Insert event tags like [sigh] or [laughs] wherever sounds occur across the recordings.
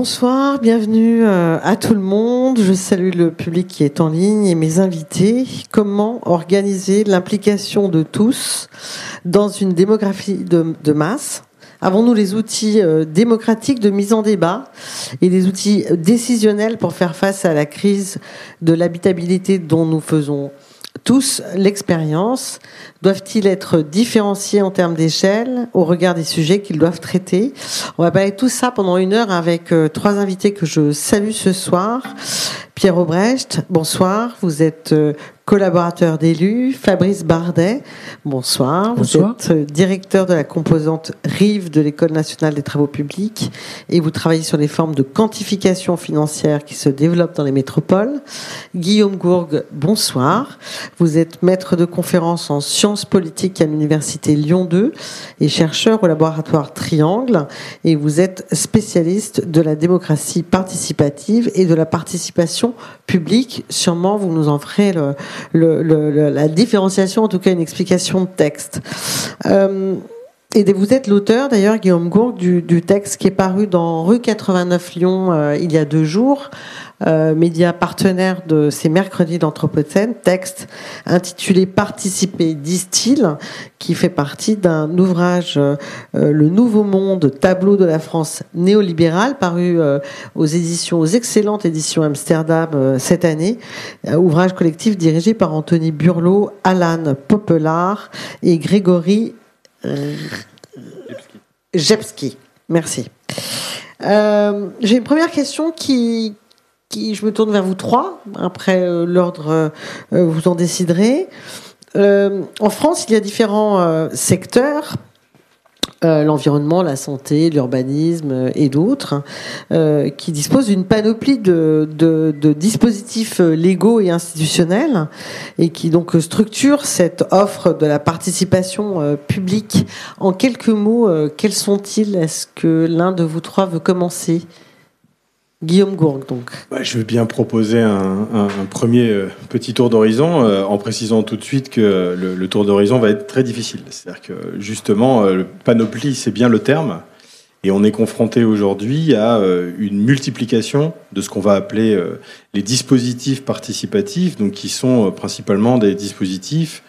Bonsoir, bienvenue euh, à tout le monde. Je salue le public qui est en ligne et mes invités. Comment organiser l'implication de tous dans une démographie de, masse? Avons-nous les outils euh, démocratiques de mise en débat et des outils décisionnels pour faire face à la crise de l'habitabilité dont nous faisons tous l'expérience Doivent-ils être différenciés en termes d'échelle au regard des sujets qu'ils doivent traiter? On va parler tout ça pendant une heure avec euh, trois invités que je salue ce soir. Pierre Aubrecht, bonsoir. Vous êtes euh, collaborateur d'élus. Fabrice Bardet, bonsoir. Bonsoir. Vous êtes euh, directeur de la composante RIVE de l'École nationale des travaux publics et vous travaillez sur les formes de quantification financière qui se développent dans les métropoles. Guillaume Gourgue, bonsoir. Vous êtes maître de conférence en sciences politiques à l'Université Lyon 2 et chercheur au laboratoire Triangle et vous êtes spécialiste de la démocratie participative et de la participation publique. Sûrement, vous nous en ferez le, la différenciation, en tout cas une explication de texte. Euh, et vous êtes l'auteur, d'ailleurs, Guillaume Gourgue, du, du texte qui est paru dans Rue 89 Lyon euh, il y a deux jours, euh, média partenaire de ces mercredis d'Anthropocène, texte intitulé Participer, disent-ils, qui fait partie d'un ouvrage, euh, euh, Le Nouveau Monde, tableau de la France néolibérale, paru euh, aux éditions, aux excellentes éditions Amsterdam cette année, ouvrage collectif dirigé par Anthony Burlot, Alan Popelard et Grégory Jepski. Merci. J'ai une première question qui, je me tourne vers vous trois. Après euh, l'ordre, euh, euh, vous en déciderez. En France, il y a différents secteurs. L'environnement, la santé, l'urbanisme et d'autres, qui disposent d'une panoplie de, de, dispositifs légaux et institutionnels et qui donc structurent cette offre de la participation publique. En quelques mots, quels sont-ils? Est-ce que l'un de vous trois veut commencer? Guillaume Gourgue, donc. Je veux bien proposer un, premier euh, petit tour d'horizon, euh, en précisant tout de suite que le, tour d'horizon va être très difficile. C'est-à-dire que justement, euh, panoplie, c'est bien le terme, et on est confronté aujourd'hui à une multiplication de ce qu'on va appeler les dispositifs participatifs, donc qui sont principalement des dispositifs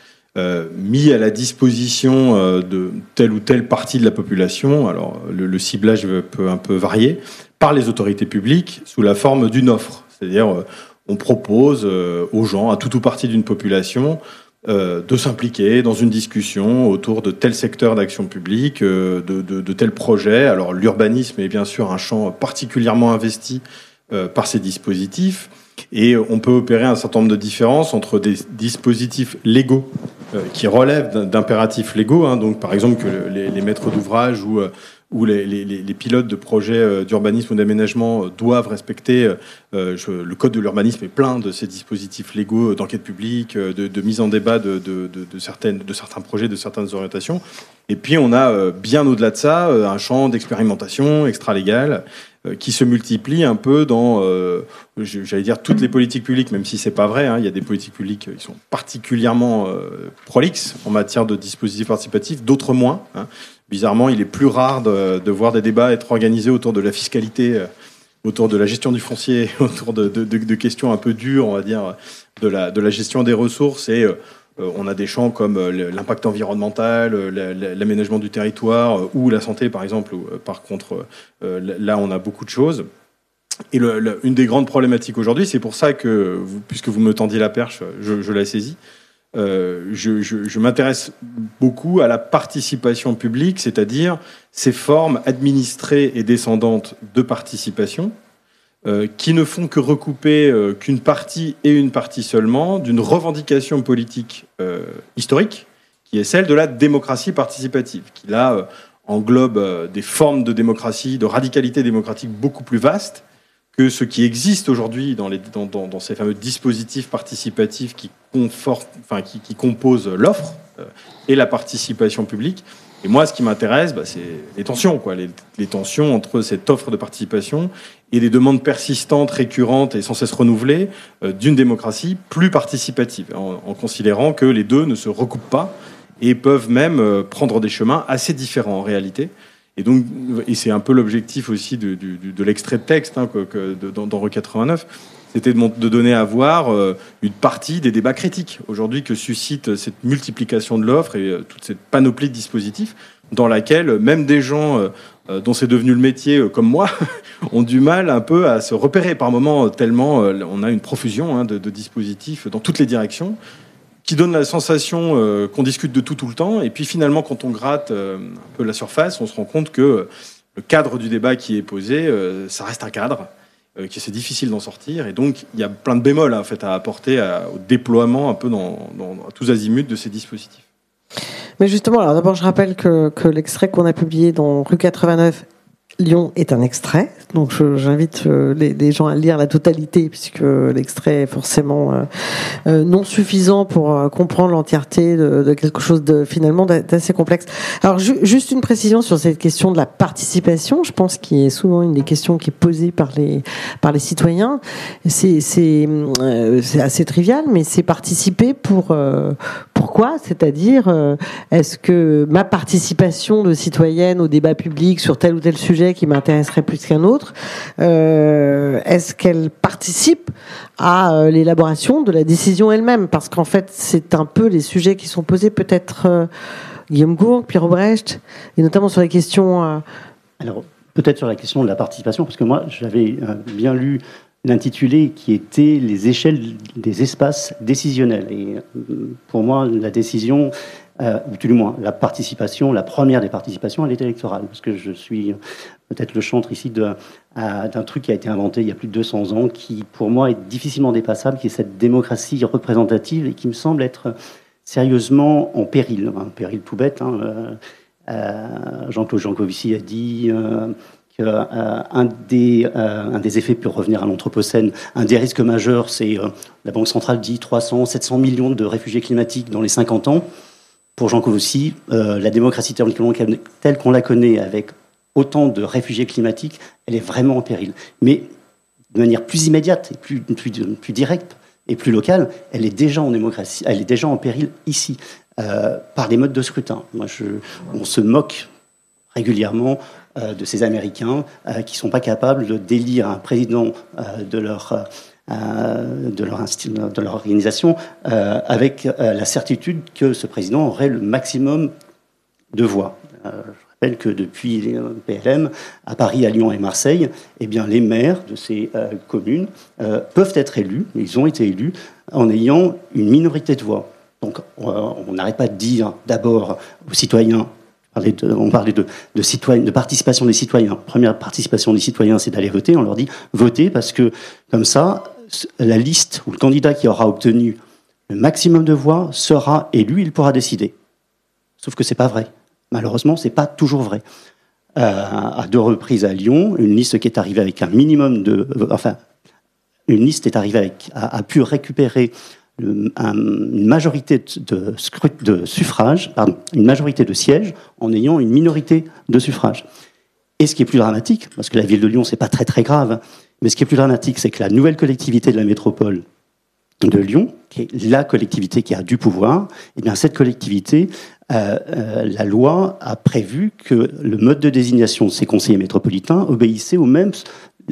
mis à la disposition de telle ou telle partie de la population. Alors le ciblage peut un peu varier par les autorités publiques sous la forme d'une offre. C'est-à-dire, euh, on propose euh, aux gens, à tout ou partie d'une population, euh, de s'impliquer dans une discussion autour de tel secteur d'action publique, de, de, de tel projet. Alors, l'urbanisme est bien sûr un champ particulièrement investi par ces dispositifs. Et on peut opérer un certain nombre de différences entre des dispositifs légaux qui relèvent d'impératifs légaux, hein, donc par exemple que le- les, les maîtres d'ouvrage ou où les, les- les- pilotes de projets euh, d'urbanisme ou d'aménagement euh, doivent respecter. euh, euh, le code de l'urbanisme est plein de ces dispositifs légaux d'enquête publique, de, mise en débat de, de- de- certaines, de certains projets, de certaines orientations. Et puis on a bien au-delà de ça un champ d'expérimentation extra-légal euh, qui se multiplie un peu dans, euh, j'allais dire, toutes les politiques publiques, même si c'est pas vrai. hein. il y a des politiques publiques euh, qui sont particulièrement euh, prolixes en matière de dispositifs participatifs, d'autres moins. hein. Bizarrement, il est plus rare de, voir des débats être organisés autour de la fiscalité, euh, autour de la gestion du foncier, [laughs] autour de, questions un peu dures, on va dire, de la, de la gestion des ressources. Et euh, euh, on a des champs comme euh, l'impact environnemental, euh, la- la- l'aménagement du territoire euh, ou la santé, par exemple. euh, par contre, euh, là, on a beaucoup de choses. Et une des grandes problématiques aujourd'hui, c'est pour ça que, puisque vous me tendiez la perche, je, la saisis. Euh, je- je m'intéresse beaucoup à la participation publique, c'est-à-dire ces formes administrées et descendantes de participation, euh, qui ne font que recouper euh, qu'une partie et une partie seulement d'une revendication politique euh, historique, qui est celle de la démocratie participative, qui là englobe des formes de démocratie, de radicalité démocratique beaucoup plus vastes que ce qui existe aujourd'hui dans, ces fameux dispositifs participatifs qui composent l'offre et la participation publique. Et moi, ce qui m'intéresse, bah, c'est les tensions, quoi, les, les, tensions entre cette offre de participation et des demandes persistantes, récurrentes et sans cesse renouvelées euh, d'une démocratie plus participative, en, considérant que les deux ne se recoupent pas et peuvent même euh, prendre des chemins assez différents en réalité. Et donc, et c'est un peu l'objectif aussi de, l'extrait de texte hein, que, dans, dans 89 c'était de, donner à voir euh, une partie des débats critiques aujourd'hui que suscite cette multiplication de l'offre et euh, toute cette panoplie de dispositifs dans laquelle même des gens euh, dont c'est devenu le métier comme moi [laughs] ont du mal un peu à se repérer. Par moments tellement on a une profusion hein, de, dispositifs dans toutes les directions qui donne la sensation qu'on discute de tout tout le temps. Et puis finalement quand on gratte un peu la surface on se rend compte que le cadre du débat qui est posé ça reste un cadre. euh, que c'est difficile d'en sortir. Et donc, il y a plein de bémols en fait, à apporter au déploiement un peu dans, tous azimuts de ces dispositifs. Mais justement, alors d'abord, je rappelle que, que l'extrait qu'on a publié dans rue 89 Lyon est un extrait, donc j'invite euh, les, les, gens à lire la totalité puisque l'extrait est forcément euh, euh, non suffisant pour euh, comprendre l'entièreté de, de, quelque chose de finalement d'assez complexe. Alors ju juste une précision sur cette question de la participation, je pense qu'il est souvent une des questions qui est posée par les par les citoyens. C'est c'est euh, assez trivial, mais c'est participer pour pourquoi C'est-à-dire est-ce que ma participation de citoyenne au débat public sur tel ou tel sujet qui m'intéresserait plus qu'un autre, euh, est-ce qu'elle participe à euh, l'élaboration de la décision elle-même? Parce qu'en fait, c'est un peu les sujets qui sont posés, peut-être euh, Guillaume Gourg, Pierre Brecht, et notamment sur les questions. Euh, Alors, peut-être sur la question de la participation, parce que moi, j'avais euh, bien lu l'intitulé qui était les échelles des espaces décisionnels. Et euh, pour moi, la décision, euh, ou tout du moins la participation, la première des participations, elle est électorale. Parce que je suis peut-être le chantre ici d'un truc qui a été inventé il y a plus de 200 ans, qui pour moi est difficilement dépassable, qui est cette démocratie représentative et qui me semble être sérieusement en péril. Un péril tout bête. Hein. Euh, Jean-Claude Jancovici a dit des, euh, un des effets peut revenir à l'Anthropocène, un des risques majeurs, c'est euh, la Banque centrale dit 300, 700 millions de réfugiés climatiques dans les 50 ans. Pour Jean Covici, la démocratie telle qu'on la connaît, avec autant de réfugiés climatiques, elle est vraiment en péril. Mais de manière plus immédiate et plus, directe et plus locale, elle est déjà en démocratie, elle est déjà en péril ici, euh, par les modes de scrutin. Moi, on se moque régulièrement euh, de ces Américains euh, qui ne sont pas capables de d'élire un président euh, de leur euh, de leur, de leur organisation euh, avec la certitude que ce président aurait le maximum de voix rappelle que depuis les PLM, à Paris, à Lyon et Marseille, eh bien, les maires de ces euh, communes euh, peuvent être élus, ils ont été élus, en ayant une minorité de voix. Donc, on n'arrête pas de dire d'abord aux citoyens on parlait de, participation des citoyens. Première participation des citoyens, c'est d'aller voter. On leur dit votez parce que comme ça, la liste ou le candidat qui aura obtenu le maximum de voix sera élu, il pourra décider. Sauf que c'est pas vrai. Malheureusement, ce n'est pas toujours vrai. Euh, à deux reprises à Lyon, une liste qui est arrivée avec un minimum de... Enfin, une liste est arrivée avec, a pu récupérer une majorité de, pardon, une majorité de sièges en ayant une minorité de suffrages. Et ce qui est plus dramatique, parce que la ville de Lyon, c'est pas très très grave, mais ce qui est plus dramatique, c'est que la nouvelle collectivité de la métropole de Lyon, qui est la collectivité qui a du pouvoir, et eh bien cette collectivité euh, euh, la loi a prévu que le mode de désignation de ces conseillers métropolitains obéissait au même,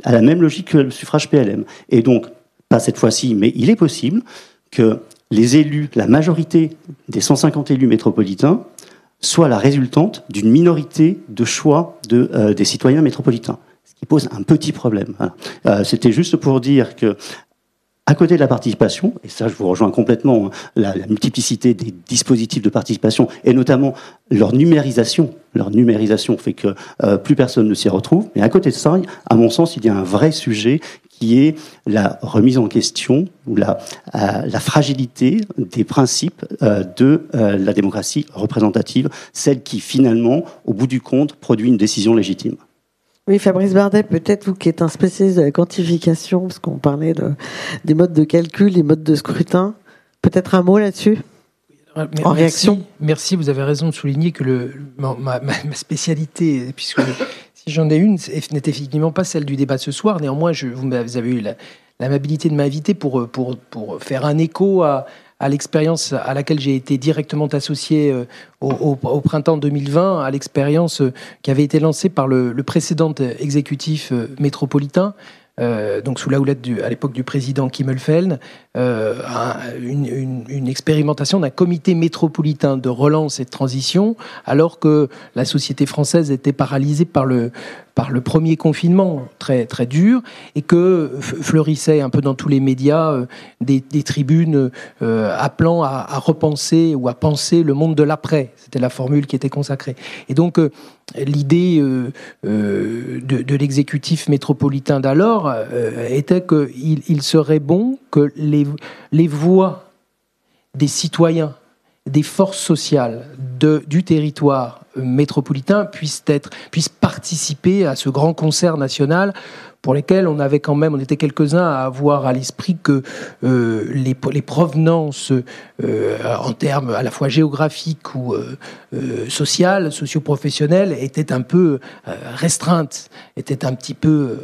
à la même logique que le suffrage PLM. Et donc, pas cette fois-ci, mais il est possible que les élus, la majorité des 150 élus métropolitains, soit la résultante d'une minorité de choix euh, des citoyens métropolitains ce qui pose un petit problème. Euh, C'était juste pour dire que à côté de la participation, et ça je vous rejoins complètement, hein, la, la, multiplicité des dispositifs de participation et notamment leur numérisation, leur numérisation fait que euh, plus personne ne s'y retrouve. Mais à côté de ça, à mon sens, il y a un vrai sujet qui est la remise en question ou la, euh, la fragilité des principes euh, de euh, la démocratie représentative, celle qui finalement, au bout du compte, produit une décision légitime. Oui, Fabrice Bardet, peut-être vous qui êtes un spécialiste de la quantification, parce qu'on parlait de, des modes de calcul, des modes de scrutin, peut-être un mot là-dessus? En réaction. Merci, vous avez raison de souligner que le, ma, spécialité, puisque j'en ai une, n'est effectivement pas celle du débat ce soir. Néanmoins, vous avez eu l'amabilité de m'inviter pour, pour faire un écho à, l'expérience à laquelle j'ai été directement associé euh, au, au, printemps 2020, à l'expérience euh, qui avait été lancée par le, précédent exécutif euh, métropolitain, euh, donc sous la houlette du, à l'époque du président Kimmelfeld, euh, une, une, une, expérimentation d'un comité métropolitain de relance et de transition, alors que la société française était paralysée par le, par le premier confinement très, dur et que fleurissaient un peu dans tous les médias euh, des, tribunes euh, appelant à, repenser ou à penser le monde de l'après. C'était la formule qui était consacrée. Et donc, euh, l'idée de, l'exécutif métropolitain d'alors était qu'il il serait bon que les voix des citoyens, des forces sociales du territoire métropolitain puissent, être, puissent participer à ce grand concert national pour lesquels on avait quand même, on était quelques-uns à avoir à l'esprit que euh, les, provenances euh, en termes à la fois géographiques ou euh, sociales, socioprofessionnelles, étaient un peu restreintes, étaient un petit peu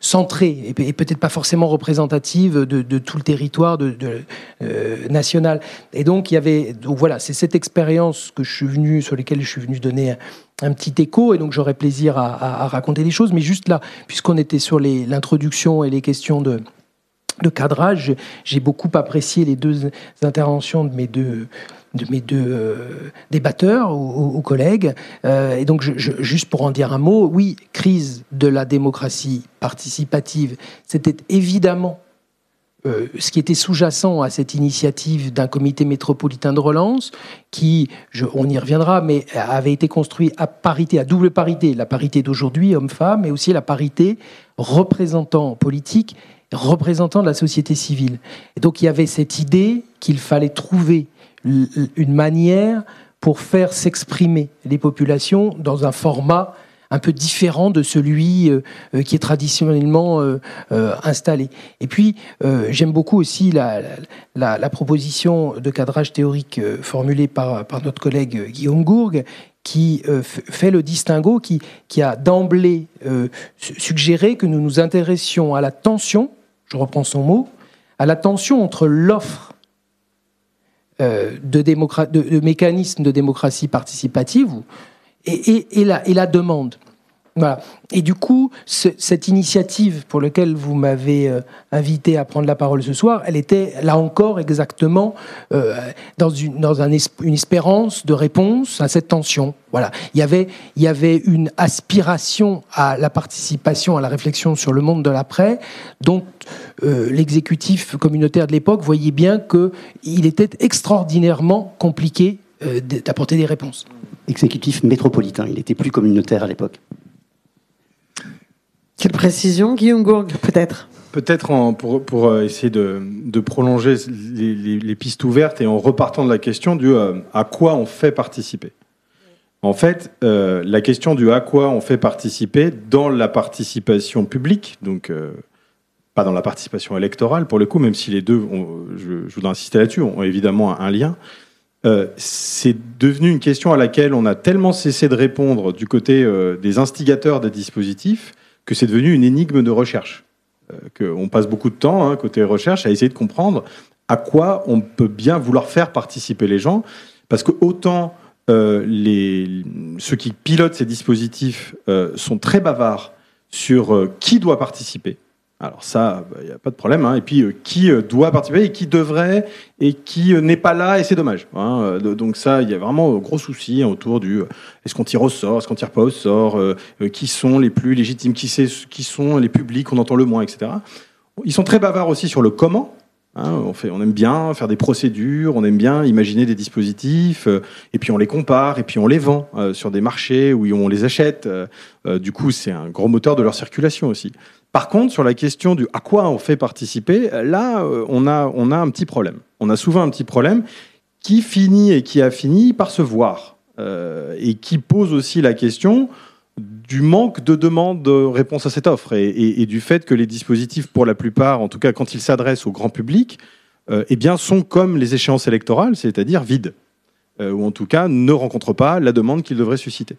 centrées et, peut-être pas forcément représentatives de, tout le territoire national. Et donc il y avait, donc voilà, c'est cette expérience que je suis venu, sur lesquelles je suis venu donner petit écho et donc j'aurais plaisir à, raconter des choses. Mais juste là, puisqu'on était sur l'introduction et les questions de, cadrage, j'ai beaucoup apprécié les deux interventions de mes deux de mes euh, débatteurs ou, collègues. Euh, et donc, juste pour en dire un mot, oui, crise de la démocratie participative, c'était évidemment euh, ce qui était sous-jacent à cette initiative d'un comité métropolitain de relance, qui, on y reviendra, mais avait été construit à parité, à double parité, la parité d'aujourd'hui, homme-femme, mais aussi la parité représentant politique, représentant de la société civile. Et donc il y avait cette idée qu'il fallait trouver une manière pour faire s'exprimer les populations dans un format un peu différent de celui euh, euh, qui est traditionnellement euh, installé. Et puis, j'aime beaucoup aussi la, proposition de cadrage théorique formulée par, notre collègue Guillaume Gourgue, qui fait le distinguo, qui, a d'emblée suggéré que nous nous intéressions à la tension, je reprends son mot, à la tension entre l'offre de, de, de mécanismes de démocratie participative, et, et, et, la, demande. Voilà. Et du coup, ce, cette initiative pour laquelle vous m'avez euh, invité à prendre la parole ce soir, elle était là encore exactement euh, dans, une, dans une espérance de réponse à cette tension. Voilà. Il y avait, il y avait une aspiration à la participation, à la réflexion sur le monde de l'après, dont euh, l'exécutif communautaire de l'époque voyait bien qu'il était extraordinairement compliqué euh, d'apporter des réponses exécutif métropolitain. Il était plus communautaire à l'époque. Quelle précision, Guillaume Gourgue, peut-être? Peut-être pour, pour, euh, essayer de, de prolonger les, les, les, pistes ouvertes et en repartant de la question du euh, à quoi on fait participer. En fait, euh, la question du à quoi on fait participer dans la participation publique, donc euh, pas dans la participation électorale pour le coup, même si les deux, ont, je, je voudrais insister là-dessus, ont évidemment un lien. Euh, c'est devenu une question à laquelle on a tellement cessé de répondre du côté euh, des instigateurs des dispositifs que c'est devenu une énigme de recherche. Euh, on passe beaucoup de temps, hein, côté recherche, à essayer de comprendre à quoi on peut bien vouloir faire participer les gens, parce que autant les, ceux qui pilotent ces dispositifs sont très bavards sur qui doit participer, alors ça, il bah, n'y a pas de problème. Hein. Et puis, euh, qui euh, doit participer et qui devrait et qui euh, n'est pas là, et c'est dommage. Hein. Donc ça, il y a vraiment gros souci hein, autour du est-ce qu'on tire au sort, est-ce qu'on tire pas au sort, qui sont les plus légitimes, qui, qui sont les publics qu'on entend le moins, etc. Ils sont très bavards aussi sur le comment. Hein, on, fait, on aime bien faire des procédures, on aime bien imaginer des dispositifs, euh, et puis on les compare, et puis on les vend euh, sur des marchés où on les achète. Euh, du coup, c'est un gros moteur de leur circulation aussi. Par contre, sur la question du à quoi on fait participer, là, on a, on a un petit problème. On a souvent un petit problème qui finit et qui a fini par se voir, et qui pose aussi la question du manque de demande de réponse à cette offre et, du fait que les dispositifs, pour la plupart, en tout cas quand ils s'adressent au grand public, euh, eh bien, sont comme les échéances électorales, c'est-à-dire vides, euh, ou en tout cas ne rencontrent pas la demande qu'ils devraient susciter.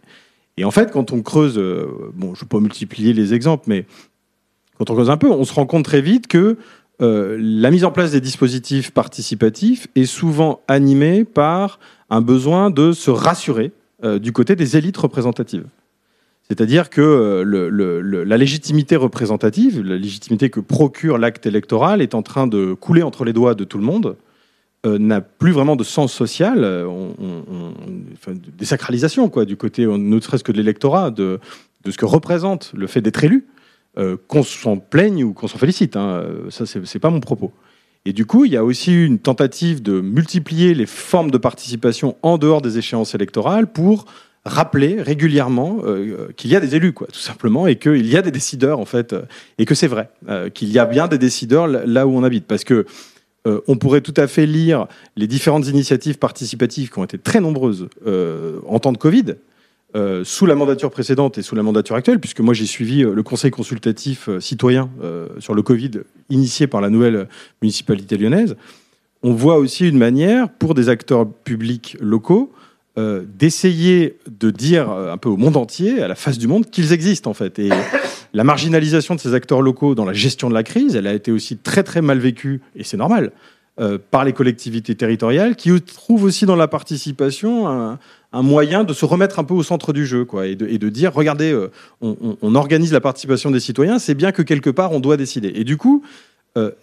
Et en fait, quand on creuse, euh, je ne vais pas multiplier les exemples, mais quand on creuse un peu, on se rend compte très vite que la mise en place des dispositifs participatifs est souvent animée par un besoin de se rassurer du côté des élites représentatives. C'est-à-dire que euh, la légitimité représentative, la légitimité que procure l'acte électoral est en train de couler entre les doigts de tout le monde, euh, n'a plus vraiment de sens social, euh, on- on- on- enfin, de- désacralisation quoi, du côté, ne serait-ce que de l'électorat, de, ce que représente le fait d'être élu, qu'on s'en plaigne ou qu'on s'en félicite. hein, ça, c'est pas mon propos. Et du coup, il y a aussi une tentative de multiplier les formes de participation en dehors des échéances électorales pour rappeler régulièrement euh, qu'il y a des élus, quoi, tout simplement, et qu'il y a des décideurs, en fait, euh, et que c'est vrai, euh, qu'il y a bien des décideurs là- où on habite. Parce que on pourrait tout à fait lire les différentes initiatives participatives qui ont été très nombreuses en temps de Covid, sous la mandature précédente et sous la mandature actuelle, puisque moi j'ai suivi le conseil consultatif citoyen sur le Covid initié par la nouvelle municipalité lyonnaise. On voit aussi une manière pour des acteurs publics locaux euh, d'essayer de dire euh, un peu au monde entier, à la face du monde, qu'ils existent en fait. Et la marginalisation de ces acteurs locaux dans la gestion de la crise, elle a été aussi très très mal vécue, et c'est normal, euh, par les collectivités territoriales, qui trouvent aussi dans la participation un, moyen de se remettre un peu au centre du jeu, quoi, et de, dire, regardez, on, on- organise la participation des citoyens, c'est bien que quelque part on doit décider. Et du coup,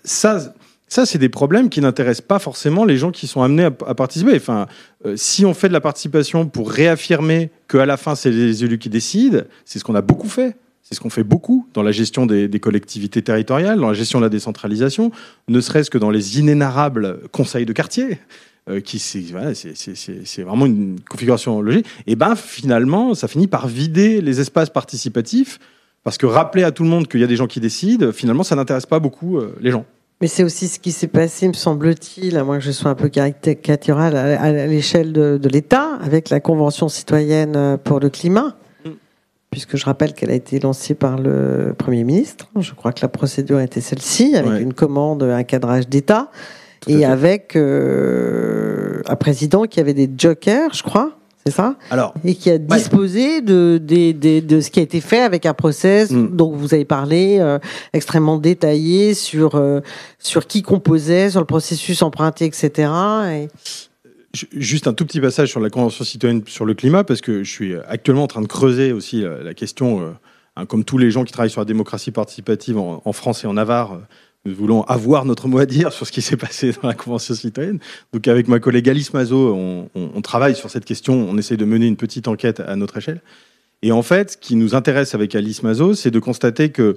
ça, ça c'est des problèmes qui n'intéressent pas forcément les gens qui sont amenés à, participer. Enfin, euh, si on fait de la participation pour réaffirmer qu'à la fin c'est les élus qui décident, c'est ce qu'on a beaucoup fait. C'est ce qu'on fait beaucoup dans la gestion des, collectivités territoriales, dans la gestion de la décentralisation, ne serait-ce que dans les inénarrables conseils de quartier, euh, qui c'est vraiment une configuration logique. Et ben finalement, ça finit par vider les espaces participatifs, parce que rappeler à tout le monde qu'il y a des gens qui décident, finalement, ça n'intéresse pas beaucoup euh, les gens. Mais c'est aussi ce qui s'est passé, me semble-t-il, à moins que je sois un peu caricatural, à, l'échelle de, de l'État, avec la Convention citoyenne euh, pour le climat, Mm. puisque je rappelle qu'elle a été lancée par le Premier ministre. Je crois que la procédure était celle-ci, avec Ouais. une commande, un cadrage d'État, et avec euh, un président qui avait des jokers, je crois, c'est ça Alors, et qui a disposé de, ce qui a été fait avec un process Mm. dont vous avez parlé, euh, extrêmement détaillé sur, euh, sur qui composait, sur le processus emprunté, etc. Et- Ju- Juste un tout petit passage sur la Convention citoyenne sur le climat, parce que je suis actuellement en train de creuser aussi la, la question, euh, hein, comme tous les gens qui travaillent sur la démocratie participative en, en France et en Navarre, euh, nous voulons avoir notre mot à dire sur ce qui s'est passé dans la Convention citoyenne. Donc avec ma collègue Alice Mazot, on, travaille sur cette question, on essaie de mener une petite enquête à notre échelle. Et en fait, ce qui nous intéresse avec Alice Mazot, c'est de constater que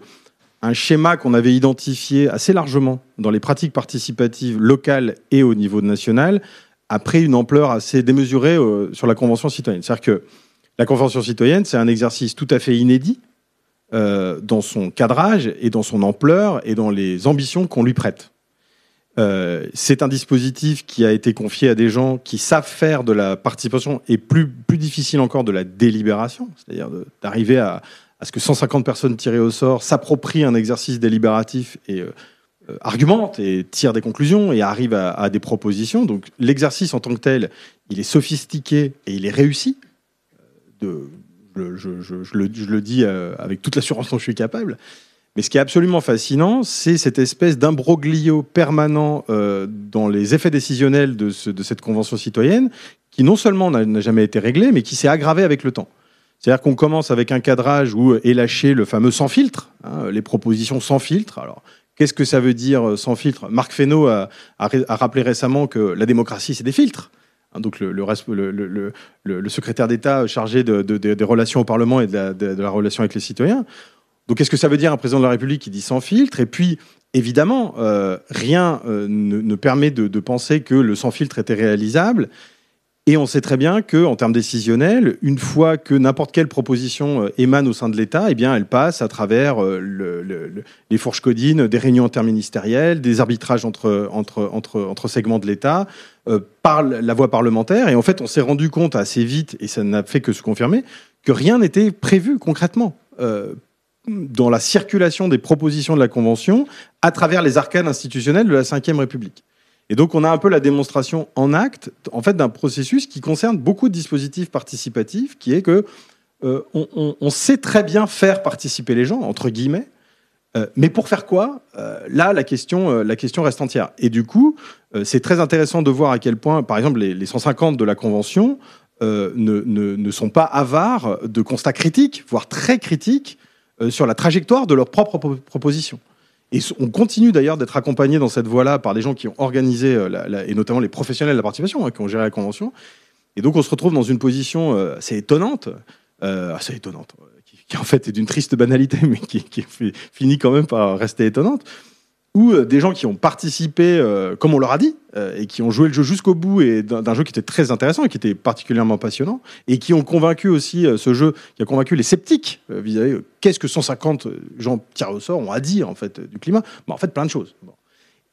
un schéma qu'on avait identifié assez largement dans les pratiques participatives locales et au niveau national a pris une ampleur assez démesurée euh, sur la Convention citoyenne. C'est-à-dire que la Convention citoyenne, c'est un exercice tout à fait inédit euh, dans son cadrage et dans son ampleur et dans les ambitions qu'on lui prête. Euh, c'est un dispositif qui a été confié à des gens qui savent faire de la participation et plus, plus difficile encore de la délibération, c'est-à-dire de- d'arriver à, ce que 150 personnes tirées au sort s'approprient un exercice délibératif et euh, euh, argumentent et tirent des conclusions et arrivent à, à des propositions. Donc l'exercice en tant que tel, il est sophistiqué et il est réussi. Euh, Je, le, dis euh, avec toute l'assurance dont je suis capable. Mais ce qui est absolument fascinant, c'est cette espèce d'imbroglio permanent euh, dans les effets décisionnels de, ce- de cette convention citoyenne, qui non seulement n'a jamais été réglé, mais qui s'est aggravé avec le temps. C'est-à-dire qu'on commence avec un cadrage où est lâché le fameux sans filtre, hein, les propositions sans filtre. Alors, qu'est-ce que ça veut dire euh, sans filtre? Marc Fesneau a, a rappelé récemment que la démocratie, c'est des filtres. Hein, donc, le, secrétaire d'État chargé de- de- des relations au Parlement et de la, relation avec les citoyens. Donc, qu'est-ce que ça veut dire un président de la République qui dit sans filtre? Et puis, évidemment, euh, rien euh, ne, permet de penser que le sans filtre était réalisable. Et on sait très bien que, en termes décisionnels, une fois que n'importe quelle proposition euh, émane au sein de l'État, eh bien, elle passe à travers euh, le- le- le- les fourches codines, des réunions interministérielles, des arbitrages entre, segments de l'État, euh, par la voie parlementaire. Et en fait, on s'est rendu compte assez vite, et ça n'a fait que se confirmer, que rien n'était prévu concrètement. dans la circulation des propositions de la Convention à travers les arcanes institutionnelles de la Ve République. Et donc, on a un peu la démonstration en acte, en fait, d'un processus qui concerne beaucoup de dispositifs participatifs, qui est que euh, on, sait très bien faire participer les gens, entre guillemets, euh, mais pour faire quoi? Euh, Là, la question, la question reste entière. Et du coup, c'est très intéressant de voir à quel point, par exemple, les, 150 de la Convention ne, ne, sont pas avares de constats critiques, voire très critiques, sur la trajectoire de leurs propres propositions. Et on continue d'ailleurs d'être accompagné dans cette voie-là par des gens qui ont organisé, et notamment les professionnels de la participation, hein, qui ont géré la Convention. Et donc on se retrouve dans une position assez étonnante, euh, assez étonnante, qui, en fait est d'une triste banalité, [laughs] mais qui, finit quand même par rester étonnante, euh, des gens qui ont participé, euh, comme on leur a dit, et qui ont joué le jeu jusqu'au bout, et d'un jeu qui était très intéressant et qui était particulièrement passionnant, et qui ont convaincu aussi ce jeu, qui a convaincu les sceptiques vis-à-vis qu'est-ce que 150 gens tirés au sort ont à dire en fait du climat. Mais en fait, plein de choses.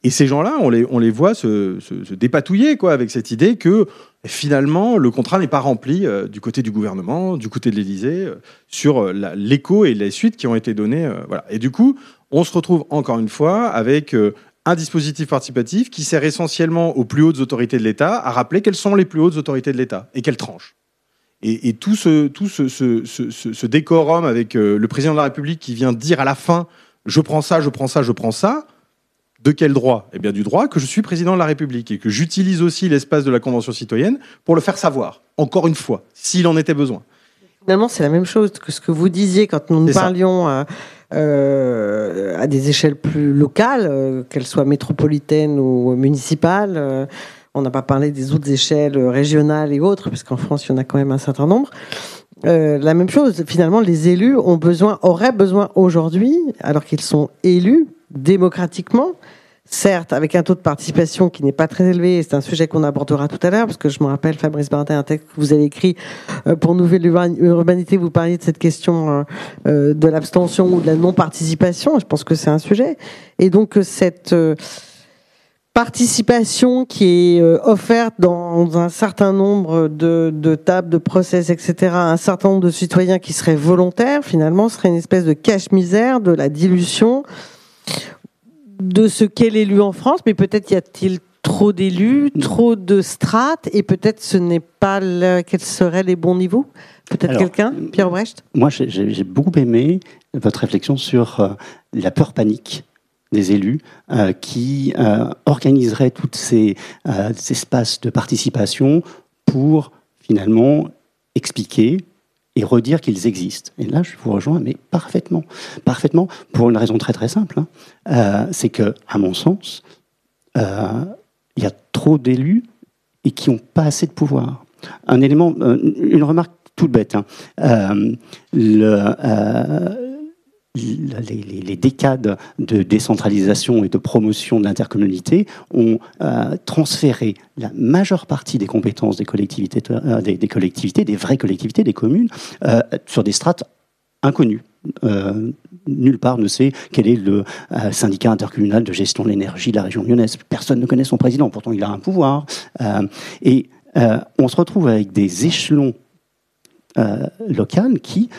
Et ces gens-là, on les, on les voit se, dépatouiller quoi, avec cette idée que finalement, le contrat n'est pas rempli euh, du côté du gouvernement, du côté de l'Élysée, euh, sur euh, l'écho et les suites qui ont été données. voilà. Et du coup, on se retrouve encore une fois avec un dispositif participatif qui sert essentiellement aux plus hautes autorités de l'État à rappeler quelles sont les plus hautes autorités de l'État et quelles tranches. Et, et, tout, ce, tout ce, ce, ce décorum avec le président de la République qui vient dire à la fin je prends ça, je prends ça, je prends ça, de quel droit? Eh bien du droit que je suis président de la République et que j'utilise aussi l'espace de la Convention citoyenne pour le faire savoir, encore une fois, s'il en était besoin. Finalement, c'est la même chose que ce que vous disiez quand nous, nous parlions euh, euh, à des échelles plus locales, euh, qu'elles soient métropolitaines ou municipales. on n'a pas parlé des autres échelles régionales et autres, puisqu'en France, il y en a quand même un certain nombre. la même chose, finalement, les élus ont besoin, auraient besoin aujourd'hui, alors qu'ils sont élus démocratiquement, certes, avec un taux de participation qui n'est pas très élevé, c'est un sujet qu'on abordera tout à l'heure, parce que je me rappelle, Fabrice Bartin, un texte que vous avez écrit euh, pour Nouvelle Urbanité, vous parliez de cette question euh, euh, de l'abstention ou de la non-participation, je pense que c'est un sujet. Et donc, cette participation qui est offerte dans un certain nombre de, de tables, de process, etc., un certain nombre de citoyens qui seraient volontaires, finalement, serait une espèce de cache-misère de la dilution de ce qu'est l'élu en France, mais peut-être y a-t-il trop d'élus, trop de strates, et peut-être ce n'est pas quels seraient les bons niveaux? Peut-être quelqu'un Pierre Brecht Moi, j'ai beaucoup aimé votre réflexion sur euh, la peur panique des élus euh, qui euh, organiseraient tous ces espaces de participation pour finalement expliquer, et redire qu'ils existent. Et là, je vous rejoins, mais parfaitement. Parfaitement, pour une raison très très simple. Hein. Euh, c'est que, à mon sens, euh, il y a trop d'élus et qui n'ont pas assez de pouvoir. Un élément, euh, une remarque toute bête. Hein. le, les, décades de décentralisation et de promotion de l'intercommunalité ont euh, transféré la majeure partie des compétences des collectivités, euh, des, collectivités, des vraies collectivités, des communes, euh, sur des strates inconnues. nulle part ne sait quel est le syndicat intercommunal de gestion de l'énergie de la région lyonnaise. Personne ne connaît son président, pourtant il a un pouvoir. et on se retrouve avec des échelons locaux qui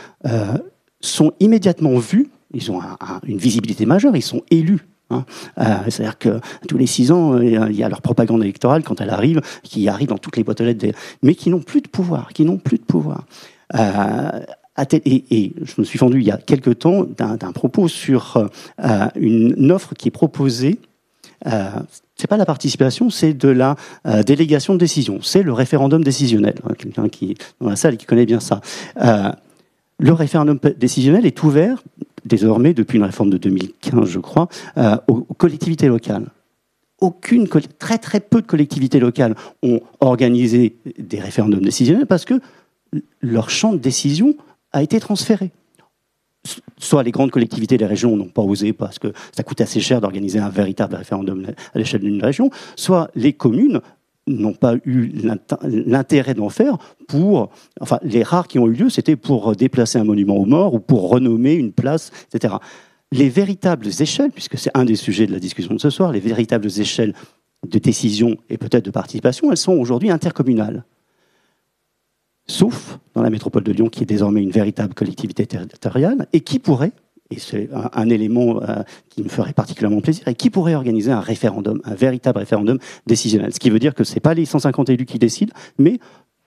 sont immédiatement vus, ils ont une visibilité majeure, ils sont élus. Hein. Euh, c'est-à-dire que tous les six ans, euh, il y a leur propagande électorale quand elle arrive, qui arrive dans toutes les boîtes aux lettres, mais qui n'ont plus de pouvoir, qui n'ont plus de pouvoir. Euh, et, je me suis fendu il y a quelque temps d'un propos sur une offre qui est proposée. Euh, c'est pas la participation, c'est de la délégation de décision. C'est le référendum décisionnel. Quelqu'un qui dans la salle qui connaît bien ça. Le référendum décisionnel est ouvert, désormais, depuis une réforme de 2015, je crois, euh, aux, collectivités locales. Aucune, très très peu de collectivités locales ont organisé des référendums décisionnels parce que leur champ de décision a été transféré. Soit les grandes collectivités des régions n'ont pas osé parce que ça coûte assez cher d'organiser un véritable référendum à l'échelle d'une région, soit les communes n'ont pas eu l'intérêt d'en faire pour, enfin, les rares qui ont eu lieu, c'était pour déplacer un monument aux morts ou pour renommer une place, etc. Les véritables échelles, puisque c'est un des sujets de la discussion de ce soir, les véritables échelles de décision et peut-être de participation, elles sont aujourd'hui intercommunales. Sauf dans la métropole de Lyon, qui est désormais une véritable collectivité territoriale et qui pourrait et c'est un, élément euh, qui me ferait particulièrement plaisir, et qui pourrait organiser un référendum, un véritable référendum décisionnel. Ce qui veut dire que ce n'est pas les 150 élus qui décident, mais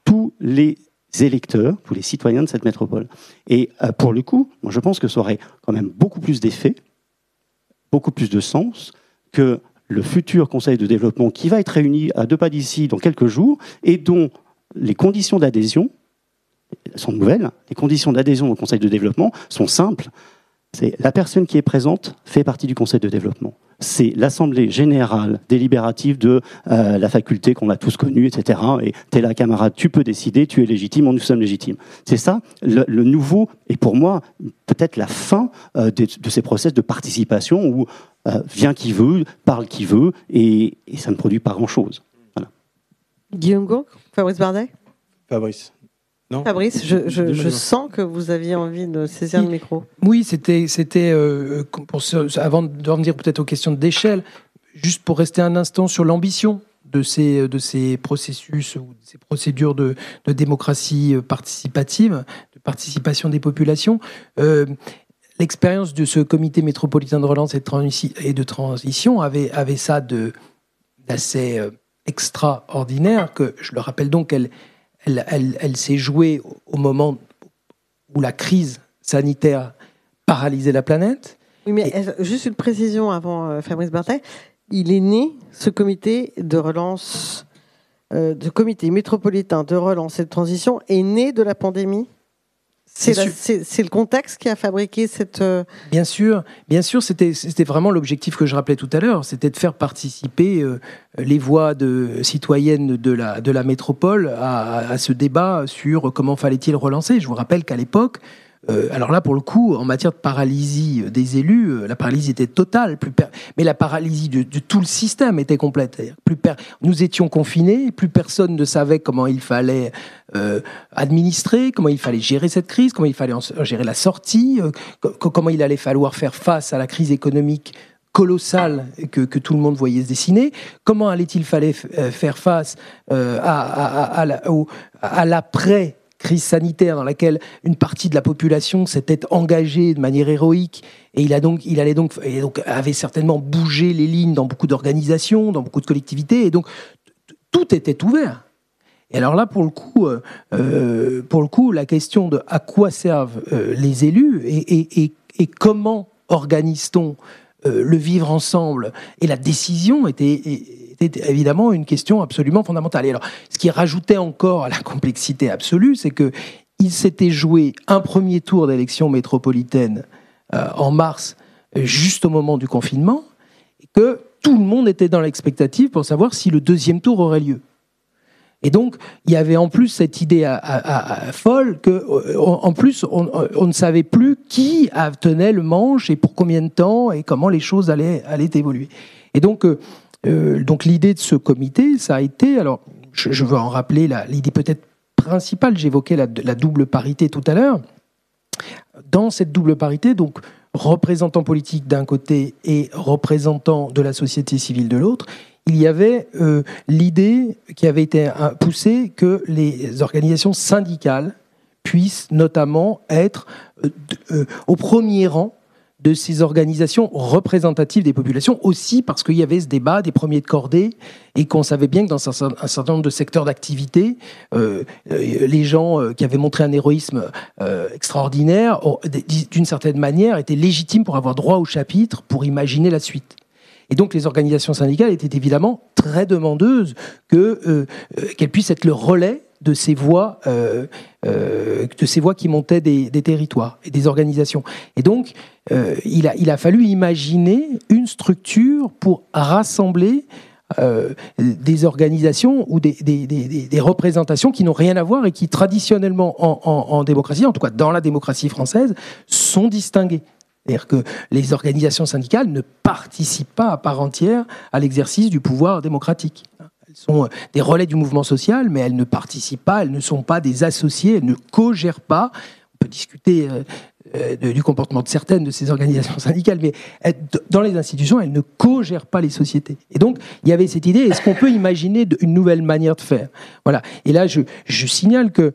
tous les électeurs, tous les citoyens de cette métropole. Et euh, pour le coup, moi je pense que ça aurait quand même beaucoup plus d'effet, beaucoup plus de sens que le futur Conseil de développement qui va être réuni à deux pas d'ici dans quelques jours et dont les conditions d'adhésion sont nouvelles. Les conditions d'adhésion au Conseil de développement sont simples. C'est la personne qui est présente fait partie du Conseil de développement. C'est l'assemblée générale délibérative de euh, la faculté qu'on a tous connue, etc. Et t'es là, camarade, tu peux décider, tu es légitime, nous sommes légitimes. C'est ça le, nouveau, et pour moi, peut-être la fin euh, de, ces process de participation où euh, vient qui veut, parle qui veut, et, ça ne produit pas grand-chose. Guillaume Gourg, Fabrice Bardet? Fabrice. Fabrice, je, sens que vous aviez envie de saisir le micro. Oui, c'était, c'était euh, avant de revenir peut-être aux questions d'échelle, juste pour rester un instant sur l'ambition de ces, de ces processus ou de ces procédures de, démocratie participative, de participation des populations. Euh, l'expérience de ce comité métropolitain de relance et de, transition avait, avait ça de, d'assez euh, extraordinaire, que je le rappelle donc, elle, elle, s'est jouée au moment où la crise sanitaire paralysait la planète. Oui, mais juste une précision avant euh, Fabrice Barthet. Il est né, ce comité de relance, euh, de comité métropolitain de relance et de transition, est né de la pandémie c'est le contexte qui a fabriqué cette. Euh, bien sûr, bien sûr, c'était vraiment l'objectif que je rappelais tout à l'heure, c'était de faire participer euh, les voix de citoyennes de la de la métropole à, à ce débat sur comment fallait-il relancer. Je vous rappelle qu'à l'époque, euh, alors là, pour le coup, en matière de paralysie des élus, euh, la paralysie était totale, mais la paralysie de, tout le système était complète. Nous étions confinés, plus personne ne savait comment il fallait euh, administrer, comment il fallait gérer cette crise, comment il fallait gérer la sortie, comment il allait falloir faire face à la crise économique colossale que, tout le monde voyait se dessiner. Comment allait-il falloir faire face à, à l'après crise sanitaire dans laquelle une partie de la population s'était engagée de manière héroïque. Et il a donc il allait donc avait certainement bougé les lignes dans beaucoup d'organisations, dans beaucoup de collectivités. Et donc tout était ouvert. Et alors là, pour le coup, euh, euh, pour le coup, la question de à quoi servent euh, les élus et comment organise-t-on le vivre ensemble? Et la décision était évidemment une question absolument fondamentale. Et alors, ce qui rajoutait encore à la complexité absolue, c'est que il s'était joué un premier tour d'élection métropolitaine euh, en mars, juste au moment du confinement, et que tout le monde était dans l'expectative pour savoir si le deuxième tour aurait lieu. Et donc, il y avait en plus cette idée folle que, euh, en plus, on, ne savait plus qui tenait le manche et pour combien de temps et comment les choses allaient, allaient évoluer. Et donc, euh, donc l'idée de ce comité, ça a été, alors je, veux en rappeler l'idée peut-être principale, j'évoquais la, double parité tout à l'heure. Dans cette double parité, donc représentant politique d'un côté et représentant de la société civile de l'autre, il y avait euh, l'idée qui avait été euh, poussée que les organisations syndicales puissent notamment être au premier rang de ces organisations représentatives des populations, aussi parce qu'il y avait ce débat des premiers de cordée et qu'on savait bien que dans un, certain nombre de secteurs d'activité, euh, euh, les gens euh, qui avaient montré un héroïsme extraordinaire, d'une certaine manière, étaient légitimes pour avoir droit au chapitre, pour imaginer la suite. Et donc les organisations syndicales étaient évidemment très demandeuses que qu'elles puissent être le relais de ces voix, euh, euh, de ces voix qui montaient des, territoires et des organisations. Et donc, euh, il, a, fallu imaginer une structure pour rassembler des organisations ou des, des, représentations qui n'ont rien à voir et qui traditionnellement en, en, démocratie, en tout cas dans la démocratie française, sont distinguées. C'est-à-dire que les organisations syndicales ne participent pas à part entière à l'exercice du pouvoir démocratique. Elles sont euh, des relais du mouvement social, mais elles ne participent pas, elles ne sont pas des associés, elles ne co-gèrent pas. On peut discuter euh, euh, du comportement de certaines de ces organisations [laughs] syndicales, mais dans les institutions, elles ne co-gèrent pas les sociétés. Et donc, il y avait cette idée, est-ce qu'on peut imaginer une nouvelle manière de faire? Voilà. Et là, je signale que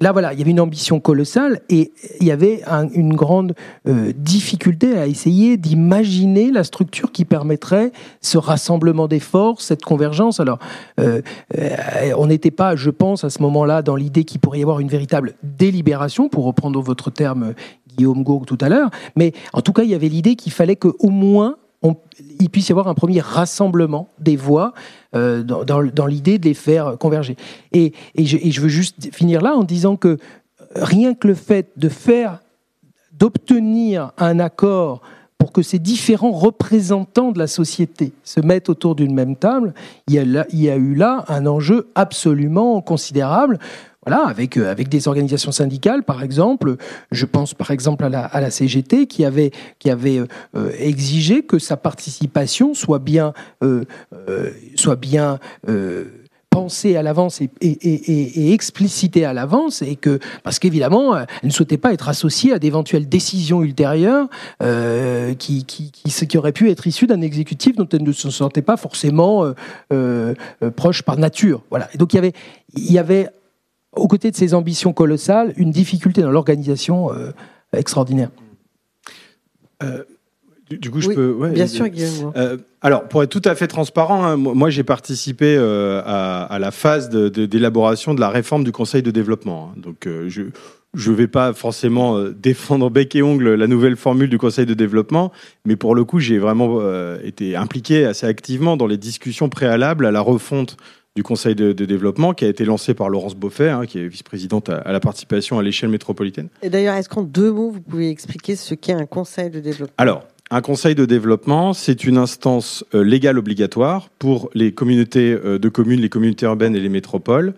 là, voilà, il y avait une ambition colossale et il y avait une grande euh, difficulté à essayer d'imaginer la structure qui permettrait ce rassemblement des forces, cette convergence. Alors, euh, on n'était pas, je pense, à ce moment-là, dans l'idée qu'il pourrait y avoir une véritable délibération, pour reprendre votre terme, Guillaume Gourg, tout à l'heure, mais en tout cas, il y avait l'idée qu'il fallait qu'au moins il puisse y avoir un premier rassemblement des voix euh, dans, l'idée de les faire converger. Et, je, veux juste finir là en disant que rien que le fait de faire, d'obtenir un accord pour que ces différents représentants de la société se mettent autour d'une même table, il y a eu là un enjeu absolument considérable. Voilà, avec, euh, avec des organisations syndicales, par exemple. Je pense par exemple à la, à la CGT qui avait, qui avait euh, euh, exigé que sa participation soit bien, soit bien pensée à l'avance et, et, et, explicitée à l'avance, et que parce qu'évidemment, elle ne souhaitait pas être associée à d'éventuelles décisions ultérieures qui, qui, qui, qui, auraient pu être issues d'un exécutif dont elle ne se sentait pas forcément proche par nature. Voilà. Et donc il y avait, il y avait aux côtés de ces ambitions colossales, une difficulté dans l'organisation euh, extraordinaire. Euh, du, coup, je peux. bien sûr, Guillaume. Euh, alors, pour être tout à fait transparent, hein, moi, j'ai participé à, la phase d'élaboration de, la réforme du Conseil de développement. Hein. donc, je je ne vais pas forcément [laughs] défendre bec et ongle la nouvelle formule du Conseil de développement, mais pour le coup, j'ai vraiment été impliqué assez activement dans les discussions préalables à la refonte du Conseil de, développement qui a été lancé par Laurence Beaufait, hein, qui est vice-présidente à, la participation à l'échelle métropolitaine. Et d'ailleurs, est-ce qu'en deux mots, vous pouvez expliquer ce qu'est un Conseil de développement? Alors, un conseil de développement, c'est une instance euh, légale obligatoire pour les communautés euh, de communes, les communautés urbaines et les métropoles,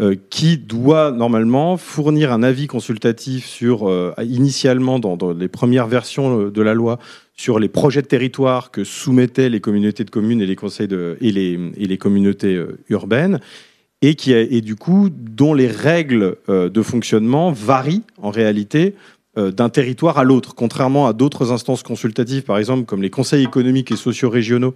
euh, qui doit normalement fournir un avis consultatif sur, initialement dans, dans, les premières versions de la loi, sur les projets de territoire que soumettaient les communautés de communes et les conseils communautés euh, urbaines et qui et du coup dont les règles euh, de fonctionnement varient en réalité euh, d'un territoire à l'autre, contrairement à d'autres instances consultatives, par exemple comme les conseils économiques et sociaux régionaux,